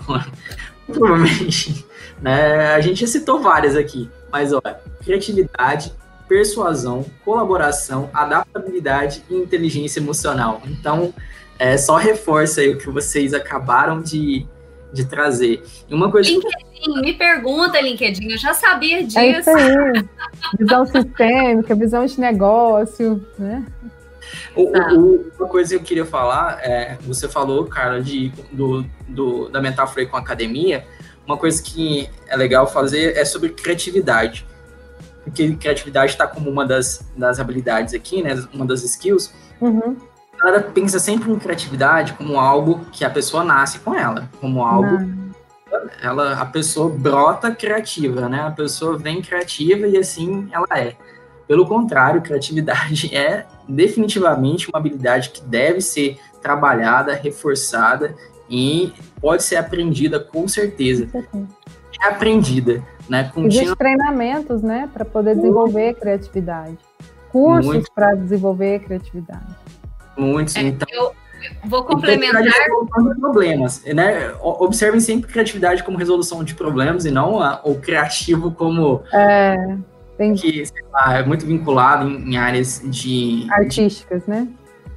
provavelmente. Né? A gente já citou várias aqui, mas olha, criatividade, persuasão, colaboração, adaptabilidade e inteligência emocional. Então, é, só reforça aí o que vocês acabaram de, de trazer. E uma coisa LinkedIn, me pergunta, LinkedIn, eu já sabia disso. É isso aí. Visão sistêmica, visão de negócio, né? O, tá. o, uma coisa que eu queria falar, é, você falou, cara, de, do, do, da metáfora com a academia, uma coisa que é legal fazer é sobre criatividade. Porque criatividade está como uma das, das habilidades aqui, né? Uma das skills. Uhum. Ela pensa sempre em criatividade como algo que a pessoa nasce com ela, como algo Não. ela a pessoa brota criativa, né? A pessoa vem criativa e assim ela é. Pelo contrário, criatividade é definitivamente uma habilidade que deve ser trabalhada, reforçada e pode ser aprendida com certeza. É aprendida, né? Continua... Treinamentos, né, para poder desenvolver criatividade. Cursos para desenvolver criatividade. Muitos, é, então. Eu vou complementar. problemas, né? Observem sempre criatividade como resolução de problemas e não a, o criativo como. É que lá, é muito vinculado em, em áreas de artísticas, de, né?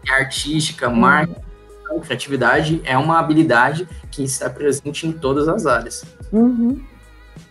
Artística, uhum. marketing, então, criatividade é uma habilidade que está presente em todas as áreas. Uhum.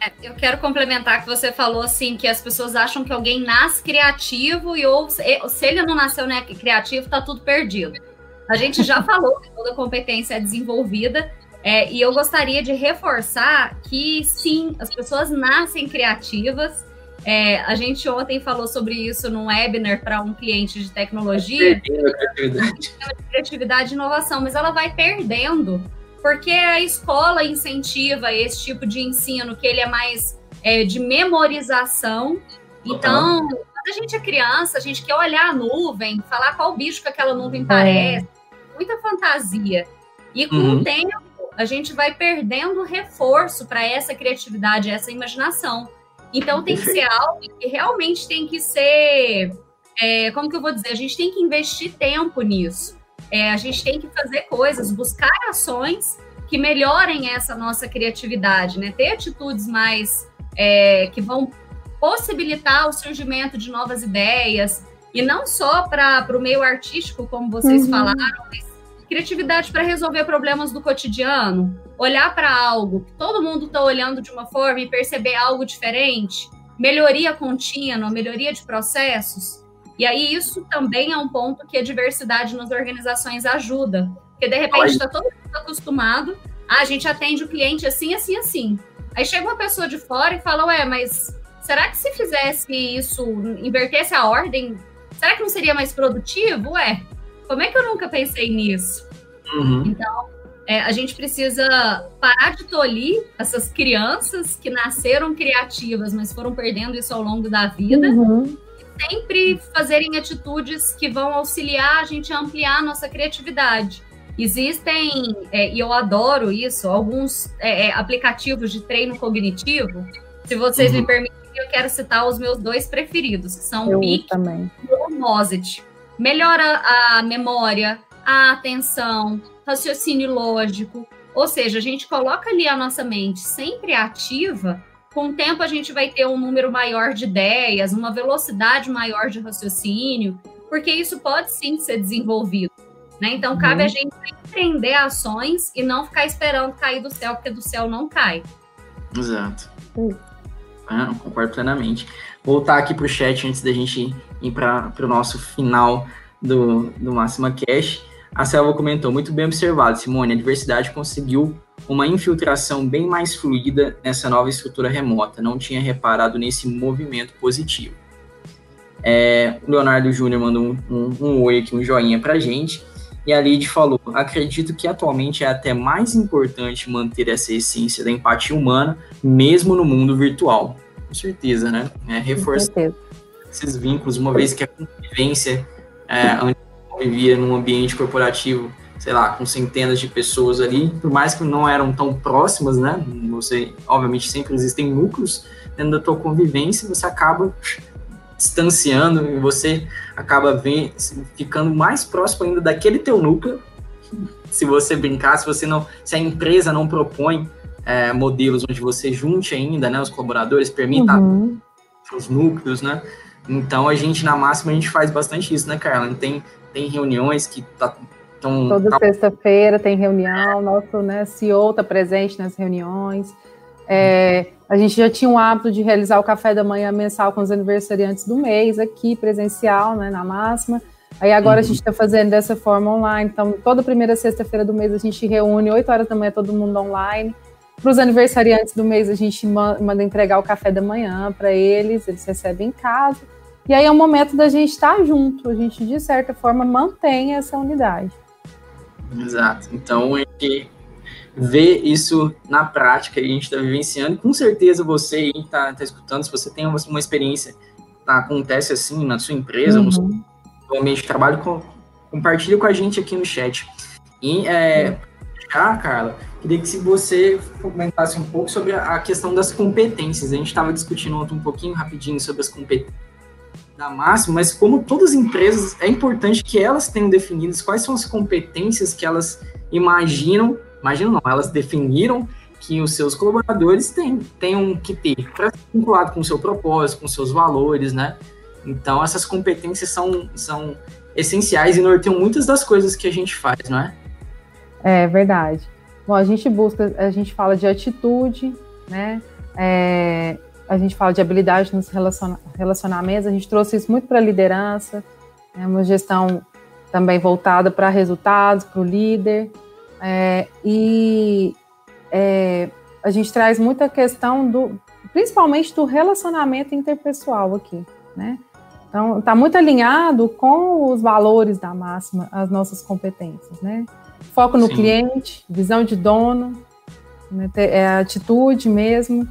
É, eu quero complementar que você falou assim que as pessoas acham que alguém nasce criativo e ou se ele não nasceu né, criativo, está tudo perdido. A gente já falou que toda competência é desenvolvida é, e eu gostaria de reforçar que sim, as pessoas nascem criativas é, a gente ontem falou sobre isso num webinar para um cliente de tecnologia. Criatividade. criatividade e inovação, mas ela vai perdendo, porque a escola incentiva esse tipo de ensino, que ele é mais é, de memorização. Então, quando a gente é criança, a gente quer olhar a nuvem, falar qual bicho que aquela nuvem parece, muita fantasia. E com uhum. o tempo, a gente vai perdendo reforço para essa criatividade, essa imaginação. Então tem que ser algo que realmente tem que ser. É, como que eu vou dizer? A gente tem que investir tempo nisso. É, a gente tem que fazer coisas, buscar ações que melhorem essa nossa criatividade, né? Ter atitudes mais é, que vão possibilitar o surgimento de novas ideias, e não só para o meio artístico, como vocês uhum. falaram, mas criatividade para resolver problemas do cotidiano, olhar para algo que todo mundo está olhando de uma forma e perceber algo diferente, melhoria contínua, melhoria de processos. E aí isso também é um ponto que a diversidade nas organizações ajuda, porque de repente está todo mundo acostumado, ah, a gente atende o cliente assim, assim, assim. Aí chega uma pessoa de fora e fala, ué, mas será que se fizesse isso, invertesse a ordem, será que não seria mais produtivo? Ué, como é que eu nunca pensei nisso? Uhum. Então, é, a gente precisa parar de tolir essas crianças que nasceram criativas, mas foram perdendo isso ao longo da vida. Uhum. Sempre fazerem atitudes que vão auxiliar a gente a ampliar a nossa criatividade. Existem, é, e eu adoro isso, alguns é, é aplicativos de treino cognitivo. Se vocês uhum. me permitirem, eu quero citar os meus dois preferidos, que são o Peak e o Mozit melhora a memória, a atenção, raciocínio lógico. Ou seja, a gente coloca ali a nossa mente sempre ativa, com o tempo a gente vai ter um número maior de ideias, uma velocidade maior de raciocínio, porque isso pode sim ser desenvolvido. Né? Então, cabe uhum. a gente empreender ações e não ficar esperando cair do céu, porque do céu não cai. Exato. Ah, concordo plenamente. Voltar aqui para o chat antes da gente ir para o nosso final do, do Máxima Cash. A Selva comentou, muito bem observado, Simone, a diversidade conseguiu uma infiltração bem mais fluida nessa nova estrutura remota. Não tinha reparado nesse movimento positivo. É, o Leonardo Júnior mandou um, um, um oi aqui, um joinha para gente. E a Lid falou: acredito que atualmente é até mais importante manter essa essência da empatia humana, mesmo no mundo virtual. Com certeza, né? É, reforçar esses vínculos, uma vez que a convivência é, antes vivia num ambiente corporativo, sei lá, com centenas de pessoas ali, por mais que não eram tão próximas, né? Você, obviamente, sempre existem núcleos dentro da tua convivência, você acaba distanciando e você acaba vem, ficando mais próximo ainda daquele teu núcleo. Se você brincar, se você não, se a empresa não propõe é, modelos onde você junte ainda, né, os colaboradores, permita uhum. os núcleos, né? Então a gente na máxima a gente faz bastante isso, né, Carla? Tem tem reuniões que tá tão, toda tá... sexta-feira tem reunião, nosso né, CEO está presente nas reuniões. É, a gente já tinha o hábito de realizar o café da manhã mensal com os aniversariantes do mês aqui, presencial, né, na máxima. Aí agora uhum. a gente está fazendo dessa forma online. Então, toda primeira sexta-feira do mês a gente reúne, 8 horas da manhã, todo mundo online. Para os aniversariantes do mês, a gente manda entregar o café da manhã para eles, eles recebem em casa. E aí é o momento da gente estar junto, a gente, de certa forma, mantém essa unidade. Exato. Então, a gente vê isso na prática, a gente está vivenciando. Com certeza você está tá escutando, se você tem uma, uma experiência, tá, acontece assim na sua empresa, uhum. no seu ambiente de trabalho, com, compartilha com a gente aqui no chat. E, é, já, Carla, queria que se você comentasse um pouco sobre a questão das competências. A gente estava discutindo ontem um pouquinho rapidinho sobre as competências da máxima, mas como todas as empresas, é importante que elas tenham definidas quais são as competências que elas imaginam, imaginam não, elas definiram que os seus colaboradores têm, tenham que ter, para vinculado com o seu propósito, com seus valores, né? Então, essas competências são, são essenciais e norteiam muitas das coisas que a gente faz, não é? É verdade. Bom, a gente busca, a gente fala de atitude, né? É, a gente fala de habilidade nos relacionamentos, a gente trouxe isso muito para a liderança, é uma gestão também voltada para resultados, para o líder, é, e é, a gente traz muita questão do, principalmente do relacionamento interpessoal aqui, né? Então, está muito alinhado com os valores da máxima, as nossas competências, né? Foco no Sim. cliente, visão de dono, né? é atitude mesmo,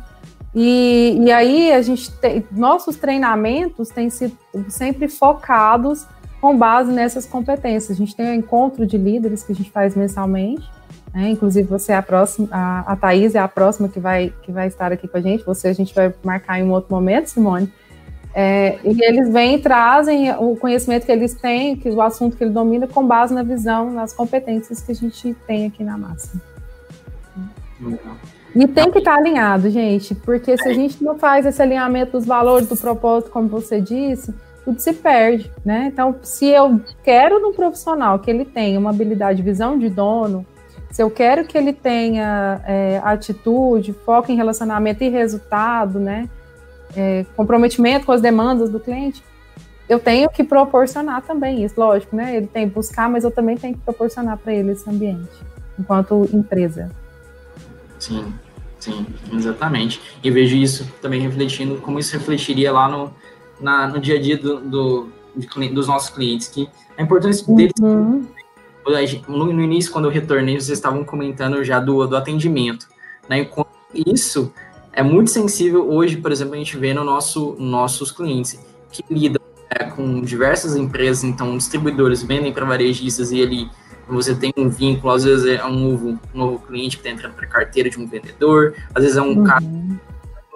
e, e aí a gente tem, nossos treinamentos têm sido sempre focados com base nessas competências. A gente tem um encontro de líderes que a gente faz mensalmente. Né? Inclusive, você é a próxima, a, a Thaís é a próxima que vai, que vai estar aqui com a gente. Você a gente vai marcar em um outro momento, Simone. É, e eles vêm e trazem o conhecimento que eles têm, que o assunto que ele domina, com base na visão, nas competências que a gente tem aqui na massa. Legal. E tem que estar tá alinhado, gente, porque se a gente não faz esse alinhamento dos valores, do propósito, como você disse, tudo se perde, né? Então, se eu quero no profissional que ele tenha uma habilidade, visão de dono, se eu quero que ele tenha é, atitude, foco em relacionamento e resultado, né? É, comprometimento com as demandas do cliente, eu tenho que proporcionar também isso, lógico, né? Ele tem que buscar, mas eu também tenho que proporcionar para ele esse ambiente, enquanto empresa. Sim, sim, exatamente. E vejo isso também refletindo, como isso refletiria lá no, na, no dia a dia do, do de, dos nossos clientes, que a importância deles. Uhum. No, no início, quando eu retornei, vocês estavam comentando já do, do atendimento. Né? isso é muito sensível hoje, por exemplo, a gente vê no nosso nossos clientes que lidam é, com diversas empresas, então distribuidores vendem para varejistas e ele você tem um vínculo, às vezes é um novo, um novo cliente que está entrando para a carteira de um vendedor, às vezes é um uhum. cara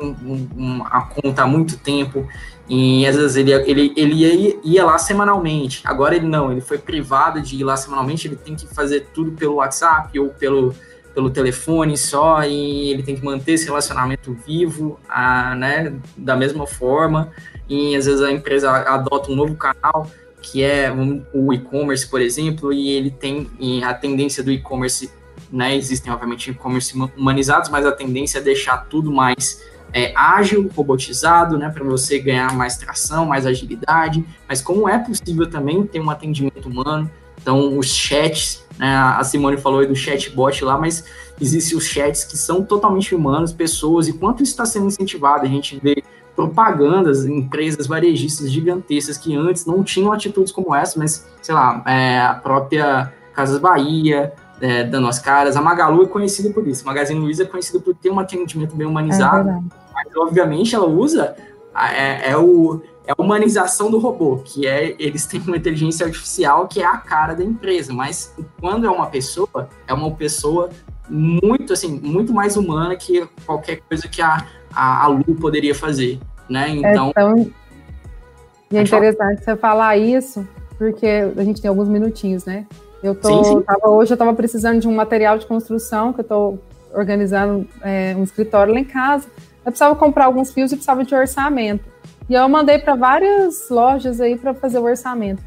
um, um, a conta há muito tempo, e às vezes ele, ele, ele ia, ia, lá semanalmente, agora ele não, ele foi privado de ir lá semanalmente, ele tem que fazer tudo pelo WhatsApp ou pelo, pelo telefone só, e ele tem que manter esse relacionamento vivo, a, né, da mesma forma, e às vezes a empresa adota um novo canal, que é um, o e-commerce, por exemplo, e ele tem e a tendência do e-commerce, né? Existem, obviamente, e-commerce humanizados, mas a tendência é deixar tudo mais é, ágil, robotizado, né, para você ganhar mais tração, mais agilidade, mas como é possível também ter um atendimento humano, então os chats, né, a Simone falou do chatbot lá, mas existem os chats que são totalmente humanos, pessoas, e quanto isso está sendo incentivado, a gente vê propagandas, empresas varejistas gigantescas que antes não tinham atitudes como essa, mas, sei lá, é, a própria Casas Bahia, é, dando as caras, a Magalu é conhecida por isso, a Magazine Luiza é conhecida por ter um atendimento bem humanizado, é mas obviamente ela usa é, é, o, é a humanização do robô, que é eles têm uma inteligência artificial que é a cara da empresa, mas quando é uma pessoa, é uma pessoa muito assim, muito mais humana que qualquer coisa que a, a, a Lu poderia fazer, né? Então, é tão... e é interessante você falar isso, porque a gente tem alguns minutinhos, né? Eu tô, sim, sim. Tava, hoje eu estava precisando de um material de construção que eu estou organizando é, um escritório lá em casa. Eu precisava comprar alguns fios e precisava de orçamento. E eu mandei para várias lojas aí para fazer o orçamento.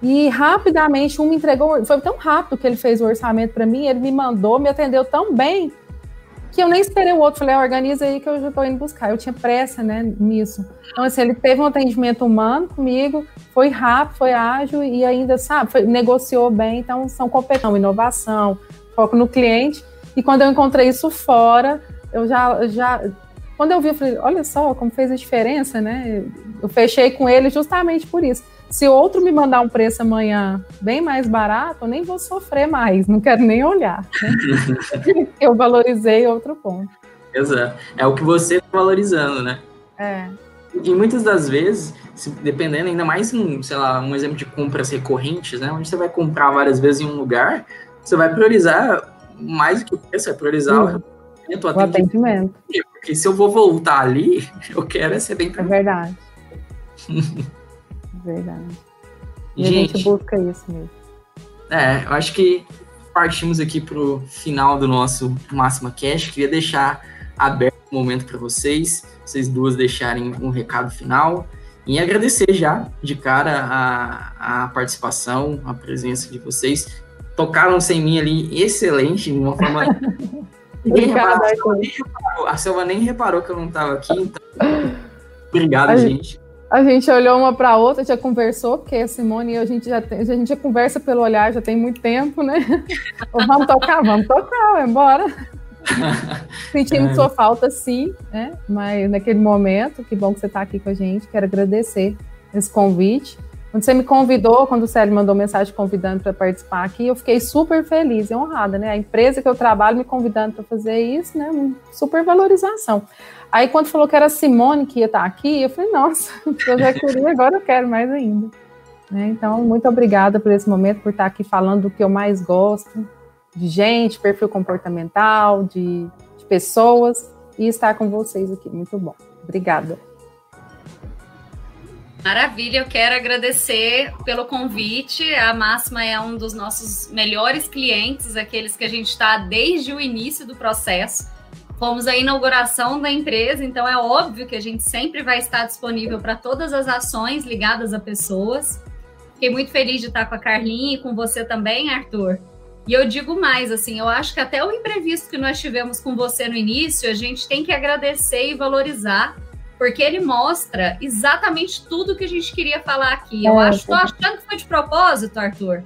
E rapidamente um me entregou, foi tão rápido que ele fez o orçamento para mim, ele me mandou, me atendeu tão bem que eu nem esperei o outro, falei, ah, organiza aí que eu já estou indo buscar. Eu tinha pressa, né, nisso. Então, assim, ele teve um atendimento humano comigo, foi rápido, foi ágil e ainda, sabe, foi, negociou bem. Então, são competência, inovação, foco no cliente. E quando eu encontrei isso fora, eu já, já quando eu vi, eu falei, olha só como fez a diferença, né? Eu fechei com ele justamente por isso. Se outro me mandar um preço amanhã bem mais barato, eu nem vou sofrer mais, não quero nem olhar. Né? eu valorizei outro ponto. Exato. É o que você está valorizando, né? É. E muitas das vezes, dependendo, ainda mais um, sei lá, um exemplo de compras recorrentes, né? Onde você vai comprar várias vezes em um lugar, você vai priorizar mais do que o preço, vai priorizar uhum. o atendimento. O atendimento. Porque se eu vou voltar ali, eu quero é ser bem É verdade. verdade. E gente, a gente busca isso mesmo. É, eu acho que partimos aqui para o final do nosso Máxima Cash. Queria deixar aberto o um momento para vocês, vocês duas deixarem um recado final e agradecer já de cara a, a participação, a presença de vocês. Tocaram sem mim ali excelente, de uma forma Obrigada, a Silva nem reparou que eu não estava aqui, então. Obrigado, a gente. A gente olhou uma para outra, já conversou, porque a Simone e a gente já tem, a gente já conversa pelo olhar já tem muito tempo, né? vamos tocar, vamos tocar, vai embora. Sentindo é. sua falta, sim, né? Mas naquele momento, que bom que você está aqui com a gente. Quero agradecer esse convite. Quando você me convidou, quando o Célio mandou mensagem convidando para participar aqui, eu fiquei super feliz e honrada, né? A empresa que eu trabalho me convidando para fazer isso, né? Super valorização. Aí quando falou que era Simone que ia estar aqui, eu falei, nossa, eu já queria, agora eu quero mais ainda. Né? Então, muito obrigada por esse momento, por estar aqui falando do que eu mais gosto, de gente, perfil comportamental, de, de pessoas, e estar com vocês aqui. Muito bom. Obrigada. Maravilha, eu quero agradecer pelo convite. A Máxima é um dos nossos melhores clientes, aqueles que a gente está desde o início do processo. Fomos a inauguração da empresa, então é óbvio que a gente sempre vai estar disponível para todas as ações ligadas a pessoas. Fiquei muito feliz de estar com a Carlinha e com você também, Arthur. E eu digo mais, assim, eu acho que até o imprevisto que nós tivemos com você no início, a gente tem que agradecer e valorizar porque ele mostra exatamente tudo que a gente queria falar aqui. Eu é, acho, tô achando que foi de propósito, Arthur.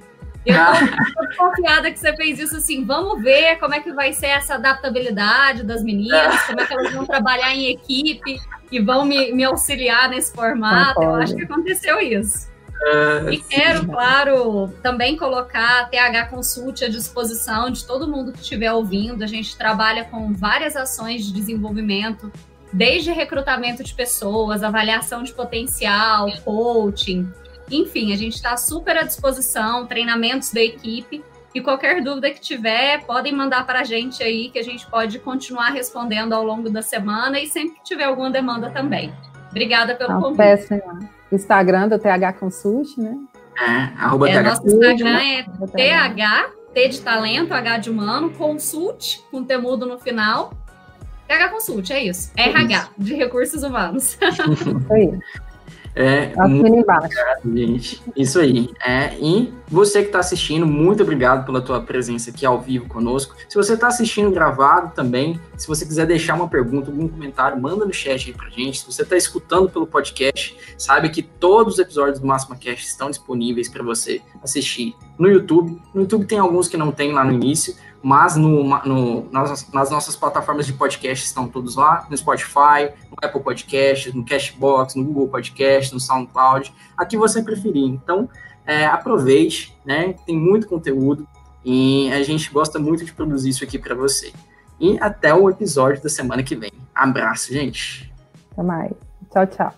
Eu tô confiada que você fez isso assim. Vamos ver como é que vai ser essa adaptabilidade das meninas, como é que elas vão trabalhar em equipe e vão me, me auxiliar nesse formato. Eu acho que aconteceu isso. Uh, e quero, sim. claro, também colocar a TH Consult à disposição de todo mundo que estiver ouvindo. A gente trabalha com várias ações de desenvolvimento desde recrutamento de pessoas, avaliação de potencial, coaching, enfim, a gente está super à disposição, treinamentos da equipe. E qualquer dúvida que tiver, podem mandar para a gente aí, que a gente pode continuar respondendo ao longo da semana e sempre que tiver alguma demanda também. Obrigada pelo Não, convite. Peço, Instagram do TH Consult, né? É, arroba é, nosso Instagram é TH, T de talento, H de humano, consult, com temudo no final. RH Consult, é isso. RH, de recursos humanos. É, muito embaixo. Obrigado, gente. Isso aí. É, e você que está assistindo, muito obrigado pela tua presença aqui ao vivo conosco. Se você está assistindo gravado também, se você quiser deixar uma pergunta, algum comentário, manda no chat aí pra gente. Se você está escutando pelo podcast, sabe que todos os episódios do Máxima Cast estão disponíveis para você assistir no YouTube. No YouTube tem alguns que não tem lá no início, mas no, no, nas, nas, nossas plataformas de podcast estão todos lá, no Spotify, no Apple Podcast, no Cashbox, no Google Podcast, no SoundCloud, a que você preferir. Então, é, aproveite, né? Tem muito conteúdo e a gente gosta muito de produzir isso aqui para você. E até o episódio da semana que vem. Abraço, gente. Até mais. Tchau, tchau.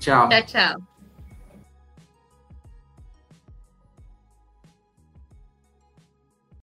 Tchau. Tchau, tchau.